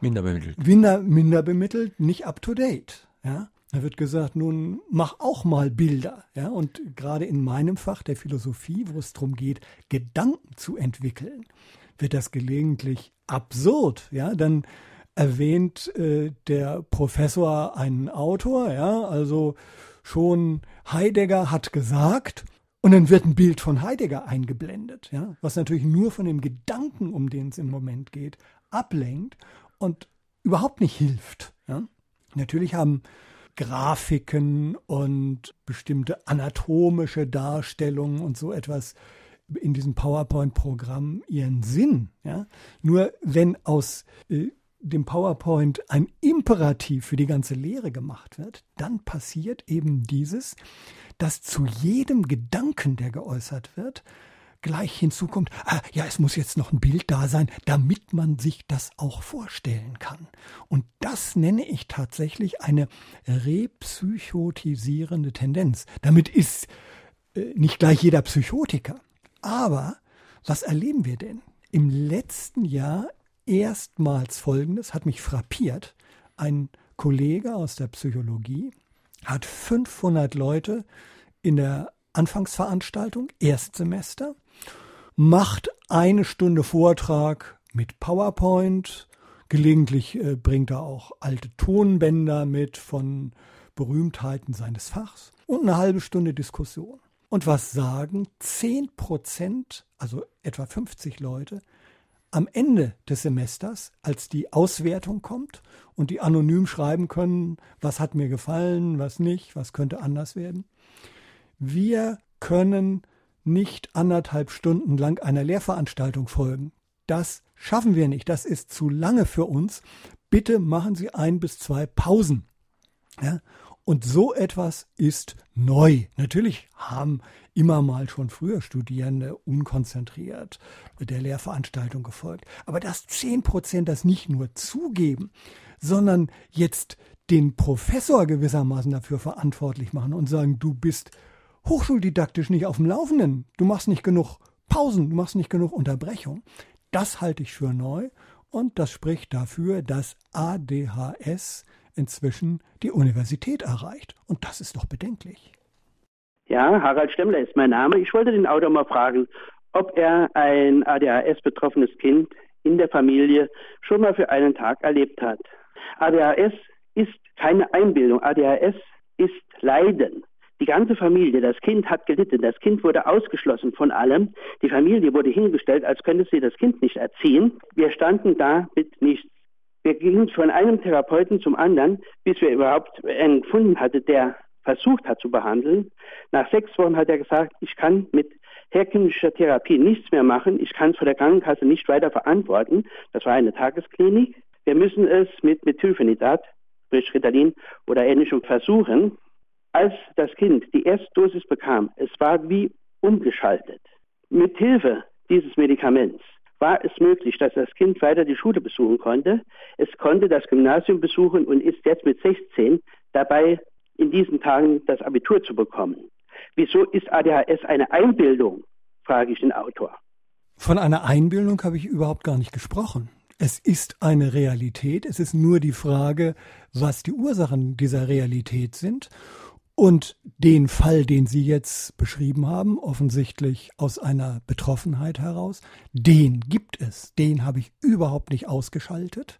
minder bemittelt. Minder, minder bemittelt, nicht up to date. Ja? Da wird gesagt, nun mach auch mal Bilder. Ja? Und gerade in meinem Fach der Philosophie, wo es darum geht, Gedanken zu entwickeln, wird das gelegentlich absurd. Ja? Dann erwähnt äh, der Professor einen Autor, ja, also schon Heidegger hat gesagt, und dann wird ein Bild von Heidegger eingeblendet, ja, was natürlich nur von dem Gedanken, um den es im Moment geht, ablenkt und überhaupt nicht hilft. Ja. Natürlich haben Grafiken und bestimmte anatomische Darstellungen und so etwas in diesem PowerPoint-Programm ihren Sinn. Ja? Nur wenn aus äh, dem PowerPoint ein Imperativ für die ganze Lehre gemacht wird, dann passiert eben dieses, dass zu jedem Gedanken, der geäußert wird, gleich hinzukommt, ah, ja, es muss jetzt noch ein Bild da sein, damit man sich das auch vorstellen kann. Und das nenne ich tatsächlich eine repsychotisierende Tendenz. Damit ist äh, nicht gleich jeder Psychotiker. Aber was erleben wir denn? Im letzten Jahr erstmals Folgendes, hat mich frappiert. Ein Kollege aus der Psychologie hat 500 Leute in der Anfangsveranstaltung, Erstsemester, macht eine Stunde Vortrag mit PowerPoint. Gelegentlich äh, bringt er auch alte Tonbänder mit von Berühmtheiten seines Fachs und eine halbe Stunde Diskussion. Und was sagen 10 Prozent, also etwa 50 Leute, am Ende des Semesters, als die Auswertung kommt und die anonym schreiben können, was hat mir gefallen, was nicht, was könnte anders werden. Wir können nicht anderthalb Stunden lang einer Lehrveranstaltung folgen. Das schaffen wir nicht. Das ist zu lange für uns. bitte machen Sie ein bis zwei Pausen. Ja? Und so etwas ist neu. Natürlich haben immer mal schon früher Studierende unkonzentriert der Lehrveranstaltung gefolgt. Aber dass zehn Prozent das nicht nur zugeben, sondern jetzt den Professor gewissermaßen dafür verantwortlich machen und sagen, du bist hochschuldidaktisch nicht auf dem Laufenden, du machst nicht genug Pausen, du machst nicht genug Unterbrechung. Das halte ich für neu und das spricht dafür, dass ADHS inzwischen die Universität erreicht. Und das ist doch bedenklich. Ja, Harald Stemmler ist mein Name. Ich wollte den Autor mal fragen, ob er ein ADHS-betroffenes Kind in der Familie schon mal für einen Tag erlebt hat. ADHS ist keine Einbildung. ADHS ist Leiden. Die ganze Familie, das Kind hat gelitten, das Kind wurde ausgeschlossen von allem, die Familie wurde hingestellt, als könnte sie das Kind nicht erziehen. Wir standen da mit nichts. Wir gingen von einem Therapeuten zum anderen, bis wir überhaupt einen gefunden hatten, der versucht hat zu behandeln. Nach sechs Wochen hat er gesagt, ich kann mit herkömmlicher Therapie nichts mehr machen, ich kann es vor der Krankenkasse nicht weiter verantworten. Das war eine Tagesklinik. Wir müssen es mit Methylphenidat, sprich Ritalin oder ähnlichem versuchen. Als das Kind die erste Dosis bekam, es war wie umgeschaltet. Mit Hilfe dieses Medikaments war es möglich, dass das Kind weiter die Schule besuchen konnte. Es konnte das Gymnasium besuchen und ist jetzt mit 16 dabei, in diesen Tagen das Abitur zu bekommen. Wieso ist ADHS eine Einbildung, frage ich den Autor. Von einer Einbildung habe ich überhaupt gar nicht gesprochen. Es ist eine Realität. Es ist nur die Frage, was die Ursachen dieser Realität sind. Und den Fall, den Sie jetzt beschrieben haben, offensichtlich aus einer Betroffenheit heraus, den gibt es. Den habe ich überhaupt nicht ausgeschaltet.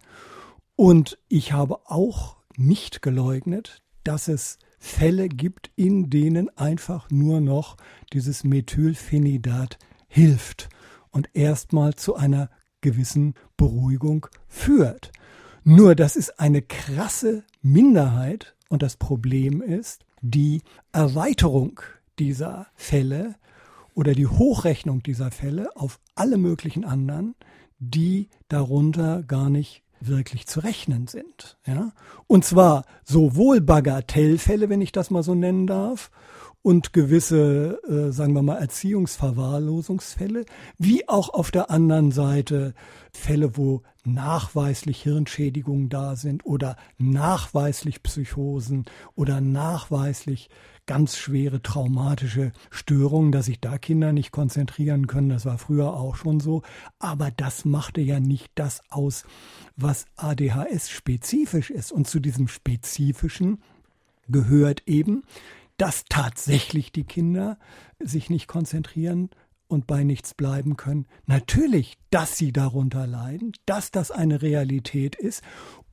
Und ich habe auch nicht geleugnet, dass es Fälle gibt, in denen einfach nur noch dieses Methylphenidat hilft und erstmal zu einer gewissen Beruhigung führt. Nur das ist eine krasse Minderheit und das Problem ist, die Erweiterung dieser Fälle oder die Hochrechnung dieser Fälle auf alle möglichen anderen, die darunter gar nicht wirklich zu rechnen sind. Ja? Und zwar sowohl Bagatellfälle, wenn ich das mal so nennen darf, und gewisse, äh, sagen wir mal, Erziehungsverwahrlosungsfälle, wie auch auf der anderen Seite Fälle, wo nachweislich Hirnschädigungen da sind oder nachweislich Psychosen oder nachweislich ganz schwere traumatische Störungen, dass sich da Kinder nicht konzentrieren können. Das war früher auch schon so. Aber das machte ja nicht das aus, was ADHS spezifisch ist. Und zu diesem Spezifischen gehört eben, dass tatsächlich die Kinder sich nicht konzentrieren und bei nichts bleiben können. Natürlich, dass sie darunter leiden, dass das eine Realität ist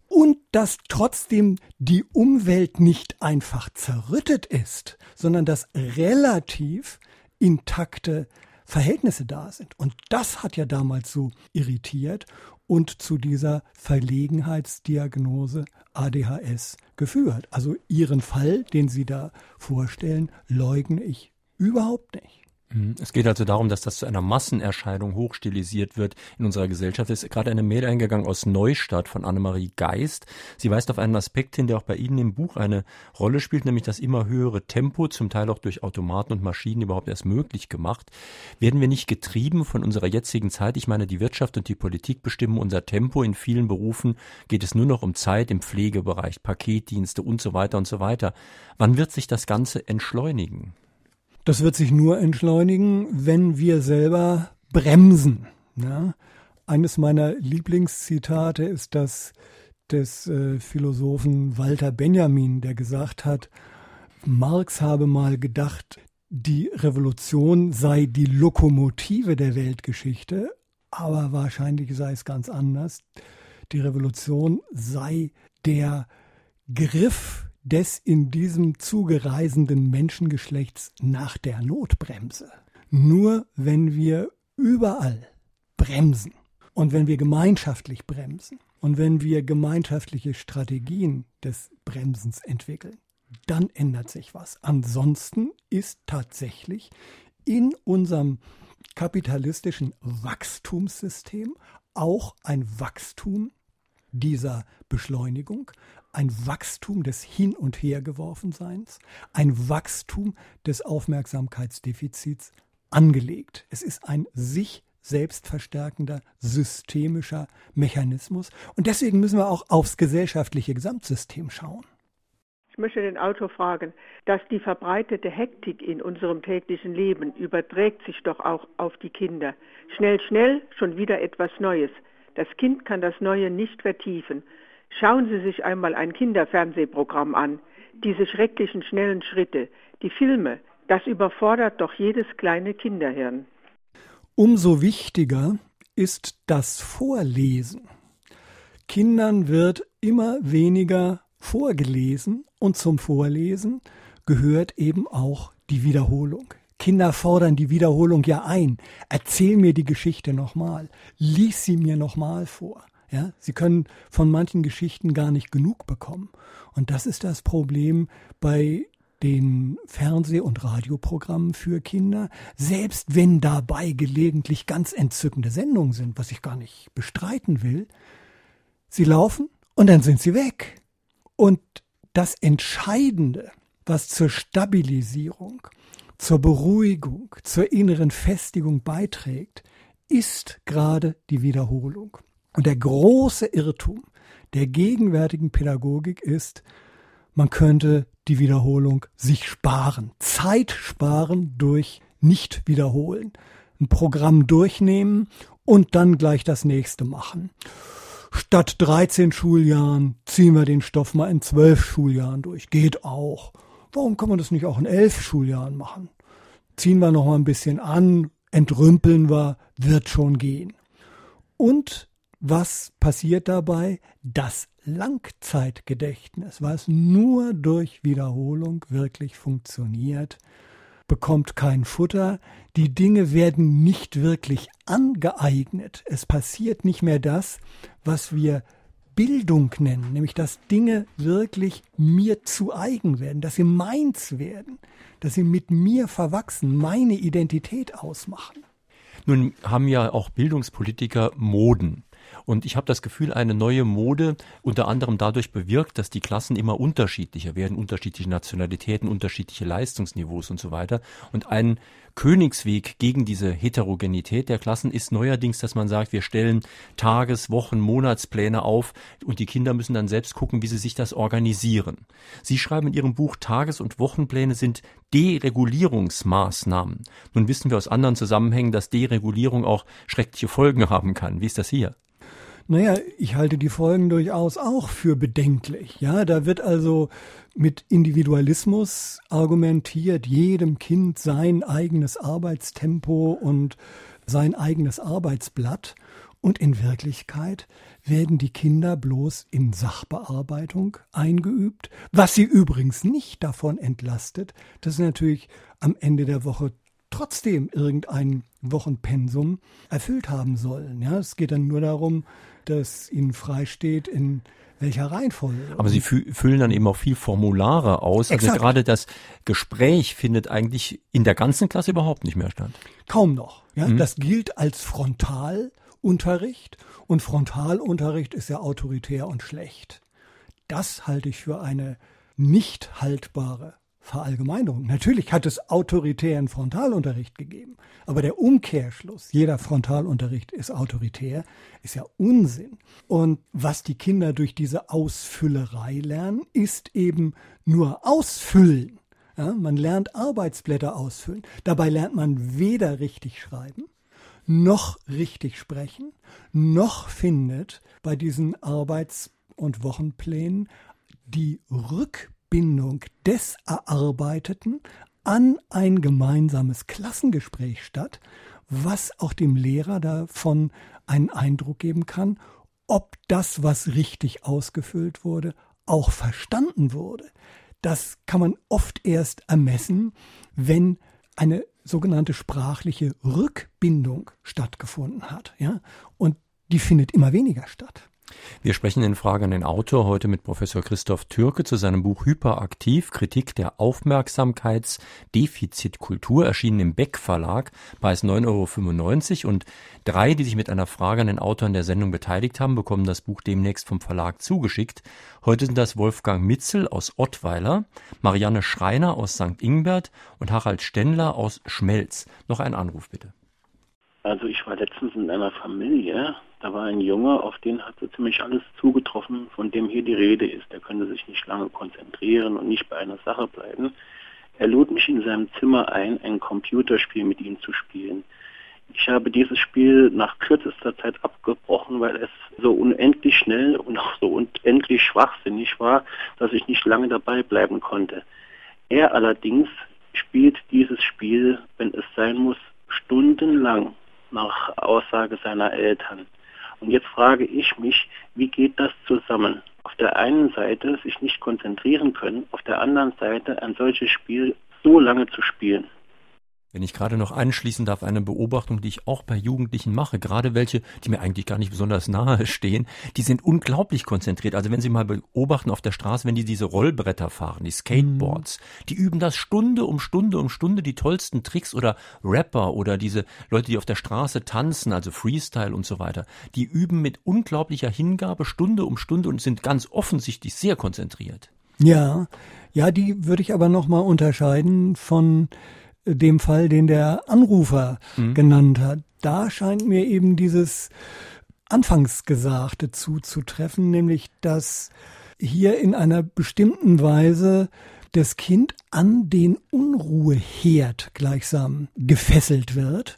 und dass trotzdem die Umwelt nicht einfach zerrüttet ist, sondern dass relativ intakte Verhältnisse da sind. Und das hat ja damals so irritiert und zu dieser Verlegenheitsdiagnose ADHS geführt. Also Ihren Fall, den Sie da vorstellen, leugne ich überhaupt nicht. Mhm. Es geht also darum, dass das zu einer Massenerscheinung hochstilisiert wird in unserer Gesellschaft. Es ist gerade eine Mail eingegangen aus Neustadt von Annemarie Geist. Sie weist auf einen Aspekt hin, der auch bei Ihnen im Buch eine Rolle spielt, nämlich das immer höhere Tempo, zum Teil auch durch Automaten und Maschinen überhaupt erst möglich gemacht. Werden wir nicht getrieben von unserer jetzigen Zeit? Ich meine, die Wirtschaft und die Politik bestimmen unser Tempo. In vielen Berufen geht es nur noch um Zeit im Pflegebereich, Paketdienste und so weiter und so weiter. Wann wird sich das Ganze entschleunigen? Das wird sich nur entschleunigen, wenn wir selber bremsen. Ja? Eines meiner Lieblingszitate ist das des äh, Philosophen Walter Benjamin, der gesagt hat, Marx habe mal gedacht, die Revolution sei die Lokomotive der Weltgeschichte, aber wahrscheinlich sei es ganz anders. Die Revolution sei der Griff des in diesem Zuge reisenden Menschengeschlechts nach der Notbremse. Nur wenn wir überall bremsen und wenn wir gemeinschaftlich bremsen und wenn wir gemeinschaftliche Strategien des Bremsens entwickeln, dann ändert sich was. Ansonsten ist tatsächlich in unserem kapitalistischen Wachstumssystem auch ein Wachstum dieser Beschleunigung ein Wachstum des Hin- und Hergeworfenseins, ein Wachstum des Aufmerksamkeitsdefizits angelegt. Es ist ein sich selbst verstärkender systemischer Mechanismus. Und deswegen müssen wir auch aufs gesellschaftliche Gesamtsystem schauen. Ich möchte den Autor fragen, dass die verbreitete Hektik in unserem täglichen Leben überträgt sich doch auch auf die Kinder. Schnell, schnell, schon wieder etwas Neues. Das Kind kann das Neue nicht vertiefen. Schauen Sie sich einmal ein Kinderfernsehprogramm an. Diese schrecklichen schnellen Schritte, die Filme, das überfordert doch jedes kleine Kinderhirn. Umso wichtiger ist das Vorlesen. Kindern wird immer weniger vorgelesen und zum Vorlesen gehört eben auch die Wiederholung. Kinder fordern die Wiederholung ja ein. Erzähl mir die Geschichte nochmal. Lies sie mir nochmal vor. Ja, sie können von manchen Geschichten gar nicht genug bekommen. Und das ist das Problem bei den Fernseh- und Radioprogrammen für Kinder, selbst wenn dabei gelegentlich ganz entzückende Sendungen sind, was ich gar nicht bestreiten will, sie laufen und dann sind sie weg. Und das Entscheidende, was zur Stabilisierung, zur Beruhigung, zur inneren Festigung beiträgt, ist gerade die Wiederholung. Und der große Irrtum der gegenwärtigen Pädagogik ist, man könnte die Wiederholung sich sparen, Zeit sparen durch nicht wiederholen, ein Programm durchnehmen und dann gleich das nächste machen statt 13 Schuljahren ziehen wir den Stoff mal in 12 Schuljahren durch. Geht auch. Warum kann man das nicht auch in 11 Schuljahren machen? Ziehen wir noch mal ein bisschen an, entrümpeln wir, wird schon gehen. Und was passiert dabei? Das Langzeitgedächtnis, was nur durch Wiederholung wirklich funktioniert, bekommt kein Futter, die Dinge werden nicht wirklich angeeignet. Es passiert nicht mehr das, was wir Bildung nennen, nämlich dass Dinge wirklich mir zu eigen werden, dass sie meins werden, dass sie mit mir verwachsen, meine Identität ausmachen. Nun haben ja auch Bildungspolitiker Moden. Und ich habe das Gefühl, eine neue Mode unter anderem dadurch bewirkt, dass die Klassen immer unterschiedlicher werden, unterschiedliche Nationalitäten, unterschiedliche Leistungsniveaus und so weiter. Und ein Königsweg gegen diese Heterogenität der Klassen ist neuerdings, dass man sagt, wir stellen Tages-, Wochen-, Monatspläne auf und die Kinder müssen dann selbst gucken, wie sie sich das organisieren. Sie schreiben in Ihrem Buch, Tages- und Wochenpläne sind Deregulierungsmaßnahmen. Nun wissen wir aus anderen Zusammenhängen, dass Deregulierung auch schreckliche Folgen haben kann. Wie ist das hier? Naja, ich halte die Folgen durchaus auch für bedenklich. Ja, da wird also mit Individualismus argumentiert, jedem Kind sein eigenes Arbeitstempo und sein eigenes Arbeitsblatt. Und in Wirklichkeit werden die Kinder bloß in Sachbearbeitung eingeübt, was sie übrigens nicht davon entlastet, dass sie natürlich am Ende der Woche trotzdem irgendein Wochenpensum erfüllt haben sollen. Ja, es geht dann nur darum, dass ihnen freisteht, in welcher Reihenfolge. Aber Sie füllen dann eben auch viel Formulare aus. Also Exakt. Also gerade das Gespräch findet eigentlich in der ganzen Klasse überhaupt nicht mehr statt. Kaum noch. Ja, mhm. das gilt als Frontalunterricht und Frontalunterricht ist ja autoritär und schlecht. Das halte ich für eine nicht haltbare Verallgemeinerung. Natürlich hat es autoritären Frontalunterricht gegeben, aber der Umkehrschluss, jeder Frontalunterricht ist autoritär, ist ja Unsinn. Und was die Kinder durch diese Ausfüllerei lernen, ist eben nur Ausfüllen. Ja, man lernt Arbeitsblätter ausfüllen. Dabei lernt man weder richtig schreiben, noch richtig sprechen, noch findet bei diesen Arbeits- und Wochenplänen die Rückbildung Bindung des Erarbeiteten an ein gemeinsames Klassengespräch statt, was auch dem Lehrer davon einen Eindruck geben kann, ob das, was richtig ausgefüllt wurde, auch verstanden wurde. Das kann man oft erst ermessen, wenn eine sogenannte sprachliche Rückbindung stattgefunden hat. Ja? Und die findet immer weniger statt. Wir sprechen in Frage an den Autor heute mit Professor Christoph Türke zu seinem Buch Hyperaktiv, Kritik der Aufmerksamkeitsdefizitkultur, erschienen im Beck Verlag, Preis 9,95 Euro. Und drei, die sich mit einer Frage an den Autor in der Sendung beteiligt haben, bekommen das Buch demnächst vom Verlag zugeschickt. Heute sind das Wolfgang Mitzel aus Ottweiler, Marianne Schreiner aus St. Ingbert und Harald Stendler aus Schmelz. Noch ein Anruf bitte. Also ich war letztens in einer Familie, da war ein Junge, auf den hat so ziemlich alles zugetroffen, von dem hier die Rede ist. Der könnte sich nicht lange konzentrieren und nicht bei einer Sache bleiben. Er lud mich in seinem Zimmer ein, ein Computerspiel mit ihm zu spielen. Ich habe dieses Spiel nach kürzester Zeit abgebrochen, weil es so unendlich schnell und auch so unendlich schwachsinnig war, dass ich nicht lange dabei bleiben konnte. Er allerdings spielt dieses Spiel, wenn es sein muss, stundenlang nach Aussage seiner Eltern. Und jetzt frage ich mich, wie geht das zusammen? Auf der einen Seite sich nicht konzentrieren können, auf der anderen Seite ein solches Spiel so lange zu spielen. Wenn ich gerade noch anschließen darf, eine Beobachtung, die ich auch bei Jugendlichen mache, gerade welche, die mir eigentlich gar nicht besonders nahe stehen, die sind unglaublich konzentriert. Also wenn Sie mal beobachten auf der Straße, wenn die diese Rollbretter fahren, die Skateboards, mhm. die üben das Stunde um Stunde um Stunde, die tollsten Tricks oder Rapper oder diese Leute, die auf der Straße tanzen, also Freestyle und so weiter, die üben mit unglaublicher Hingabe Stunde um Stunde und sind ganz offensichtlich sehr konzentriert. Ja, ja, die würde ich aber nochmal unterscheiden von dem Fall, den der Anrufer mhm. genannt hat. Da scheint mir eben dieses Anfangsgesagte zuzutreffen, nämlich dass hier in einer bestimmten Weise das Kind an den Unruheherd gleichsam gefesselt wird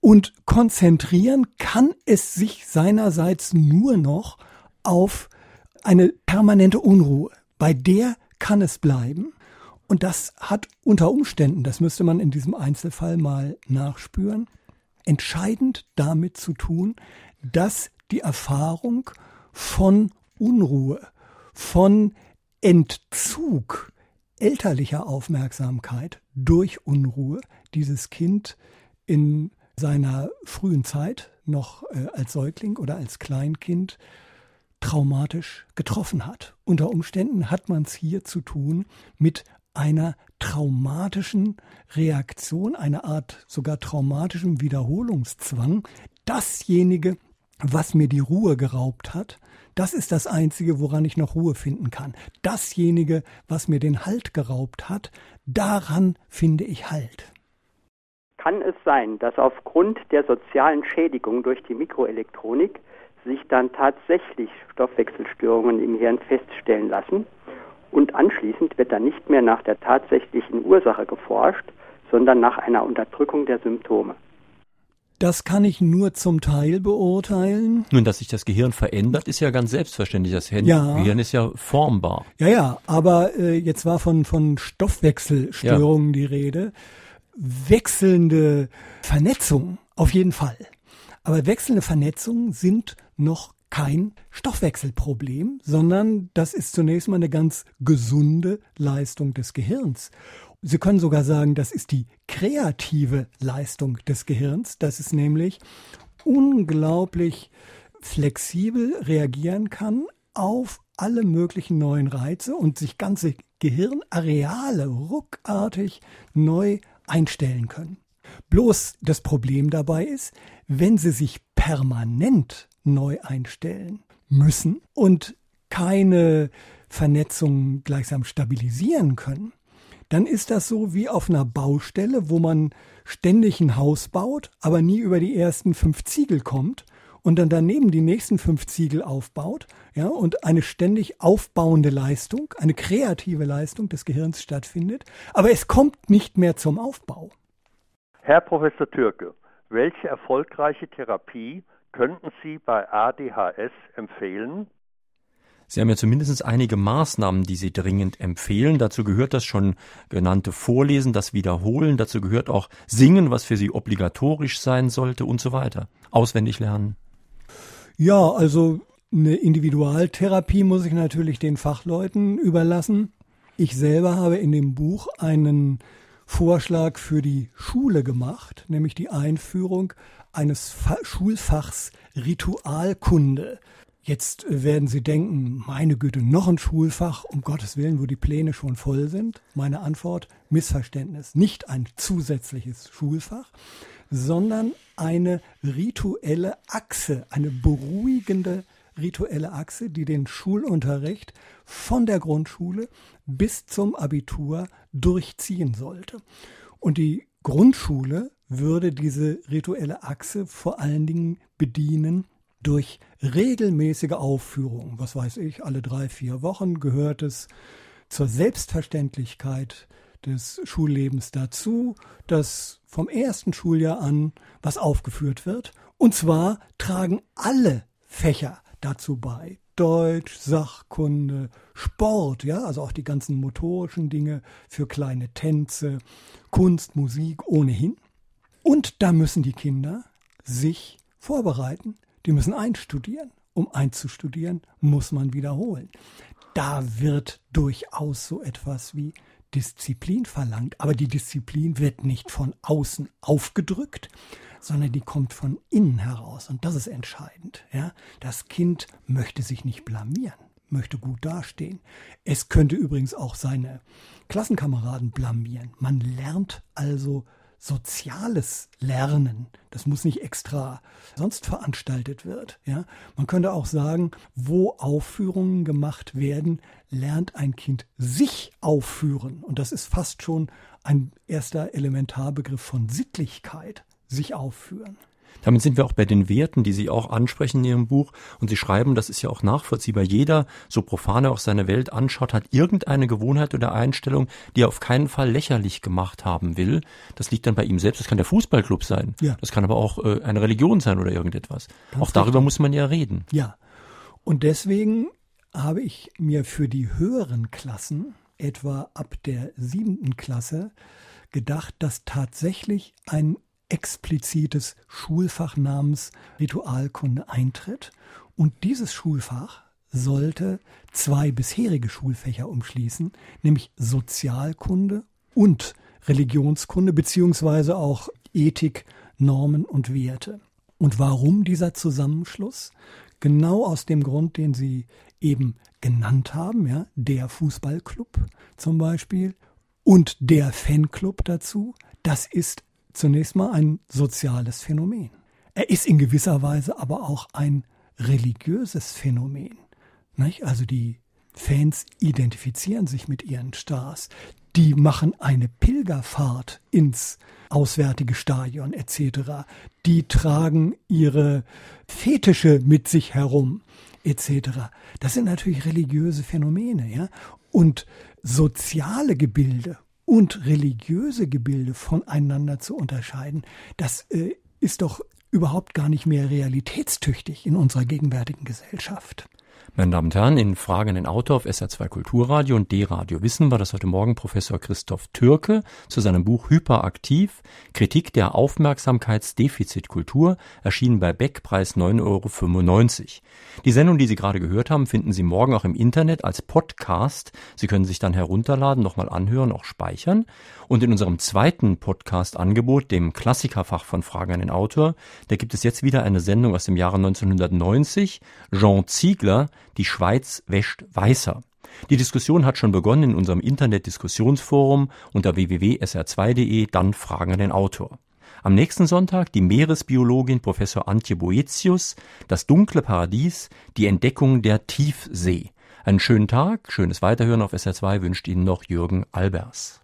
und konzentrieren kann es sich seinerseits nur noch auf eine permanente Unruhe. Bei der kann es bleiben. Und das hat unter Umständen, das müsste man in diesem Einzelfall mal nachspüren, entscheidend damit zu tun, dass die Erfahrung von Unruhe, von Entzug elterlicher Aufmerksamkeit durch Unruhe dieses Kind in seiner frühen Zeit noch äh, als Säugling oder als Kleinkind traumatisch getroffen hat. Unter Umständen hat man es hier zu tun mit einer traumatischen Reaktion, einer Art sogar traumatischem Wiederholungszwang. Dasjenige, was mir die Ruhe geraubt hat, das ist das Einzige, woran ich noch Ruhe finden kann. Dasjenige, was mir den Halt geraubt hat, daran finde ich Halt. Kann es sein, dass aufgrund der sozialen Schädigung durch die Mikroelektronik sich dann tatsächlich Stoffwechselstörungen im Hirn feststellen lassen? Und anschließend wird dann nicht mehr nach der tatsächlichen Ursache geforscht, sondern nach einer Unterdrückung der Symptome. Das kann ich nur zum Teil beurteilen. Nun, dass sich das Gehirn verändert, ist ja ganz selbstverständlich. Das Gehirn, ja. Gehirn ist ja formbar. Ja, ja, aber äh, jetzt war von, von Stoffwechselstörungen ja. die Rede. Wechselnde Vernetzungen, auf jeden Fall. Aber wechselnde Vernetzungen sind noch kein Stoffwechselproblem, sondern das ist zunächst mal eine ganz gesunde Leistung des Gehirns. Sie können sogar sagen, das ist die kreative Leistung des Gehirns, dass es nämlich unglaublich flexibel reagieren kann auf alle möglichen neuen Reize und sich ganze Gehirnareale ruckartig neu einstellen können. Bloß das Problem dabei ist, wenn sie sich permanent neu einstellen müssen und keine Vernetzung gleichsam stabilisieren können, dann ist das so wie auf einer Baustelle, wo man ständig ein Haus baut, aber nie über die ersten fünf Ziegel kommt und dann daneben die nächsten fünf Ziegel aufbaut, ja, und eine ständig aufbauende Leistung, eine kreative Leistung des Gehirns stattfindet, aber es kommt nicht mehr zum Aufbau. Herr Professor Türke, welche erfolgreiche Therapie könnten Sie bei ADHS empfehlen? Sie haben ja zumindest einige Maßnahmen, die Sie dringend empfehlen. Dazu gehört das schon genannte Vorlesen, das Wiederholen. Dazu gehört auch Singen, was für Sie obligatorisch sein sollte und so weiter. Auswendig lernen. Ja, also eine Individualtherapie muss ich natürlich den Fachleuten überlassen. Ich selber habe in dem Buch einen Vorschlag für die Schule gemacht, nämlich die Einführung eines Fa Schulfachs Ritualkunde. Jetzt werden Sie denken, meine Güte, noch ein Schulfach, um Gottes Willen, wo die Pläne schon voll sind. Meine Antwort, Missverständnis. Nicht ein zusätzliches Schulfach, sondern eine rituelle Achse, eine beruhigende rituelle Achse, die den Schulunterricht von der Grundschule bis zum Abitur durchziehen sollte. Und die Grundschule würde diese rituelle Achse vor allen Dingen bedienen durch regelmäßige Aufführungen. Was weiß ich, alle drei, vier Wochen gehört es zur Selbstverständlichkeit des Schullebens dazu, dass vom ersten Schuljahr an was aufgeführt wird. Und zwar tragen alle Fächer dazu bei. Deutsch, Sachkunde, Sport, ja, also auch die ganzen motorischen Dinge für kleine Tänze, Kunst, Musik ohnehin. Und da müssen die Kinder sich vorbereiten. Die müssen einstudieren. Um einzustudieren, muss man wiederholen. Da wird durchaus so etwas wie Disziplin verlangt. Aber die Disziplin wird nicht von außen aufgedrückt, sondern die kommt von innen heraus. Und das ist entscheidend. Ja? Das Kind möchte sich nicht blamieren, möchte gut dastehen. Es könnte übrigens auch seine Klassenkameraden blamieren. Man lernt also soziales Lernen. Das muss nicht extra sonst veranstaltet wird. Ja? Man könnte auch sagen, wo Aufführungen gemacht werden, lernt ein Kind sich aufführen. Und das ist fast schon ein erster Elementarbegriff von Sittlichkeit, sich aufführen. Damit sind wir auch bei den Werten, die Sie auch ansprechen in Ihrem Buch. Und Sie schreiben, das ist ja auch nachvollziehbar. Jeder, so profan er auch seine Welt anschaut, hat irgendeine Gewohnheit oder Einstellung, die er auf keinen Fall lächerlich gemacht haben will. Das liegt dann bei ihm selbst. Das kann der Fußballclub sein. Ja. Das kann aber auch äh, eine Religion sein oder irgendetwas. Ganz auch darüber richtig. muss man ja reden. Ja. Und deswegen habe ich mir für die höheren Klassen, etwa ab der siebten Klasse, gedacht, dass tatsächlich ein explizites Schulfach namens Ritualkunde eintritt. Und dieses Schulfach sollte zwei bisherige Schulfächer umschließen, nämlich Sozialkunde und Religionskunde beziehungsweise auch Ethik, Normen und Werte. Und warum dieser Zusammenschluss? Genau aus dem Grund, den Sie eben genannt haben, ja, der Fußballclub zum Beispiel und der Fanclub dazu, das ist zunächst mal ein soziales Phänomen. Er ist in gewisser Weise aber auch ein religiöses Phänomen. Nicht? Also die Fans identifizieren sich mit ihren Stars. Die machen eine Pilgerfahrt ins auswärtige Stadion etc. Die tragen ihre Fetische mit sich herum etc. Das sind natürlich religiöse Phänomene, ja. Und soziale Gebilde und religiöse Gebilde voneinander zu unterscheiden, das äh, ist doch überhaupt gar nicht mehr realitätstüchtig in unserer gegenwärtigen Gesellschaft. Meine Damen und Herren, in Fragen den Autor auf SR2 Kulturradio und D-Radio wissen wir, dass heute Morgen Professor Christoph Türke zu seinem Buch Hyperaktiv, Kritik der Aufmerksamkeitsdefizitkultur, erschienen bei Beck, Preis 9,95 Euro. Die Sendung, die Sie gerade gehört haben, finden Sie morgen auch im Internet als Podcast. Sie können sich dann herunterladen, nochmal anhören, auch speichern. Und in unserem zweiten Podcast-Angebot, dem Klassikerfach von Fragen an den Autor, da gibt es jetzt wieder eine Sendung aus dem Jahre 1990. Jean Ziegler, Die Schweiz wäscht weißer. Die Diskussion hat schon begonnen in unserem Internet-Diskussionsforum unter www.sr2.de, dann Fragen an den Autor. Am nächsten Sonntag die Meeresbiologin Professor Antje Boetius, das dunkle Paradies, die Entdeckung der Tiefsee. Einen schönen Tag, schönes Weiterhören auf SR2 wünscht Ihnen noch Jürgen Albers.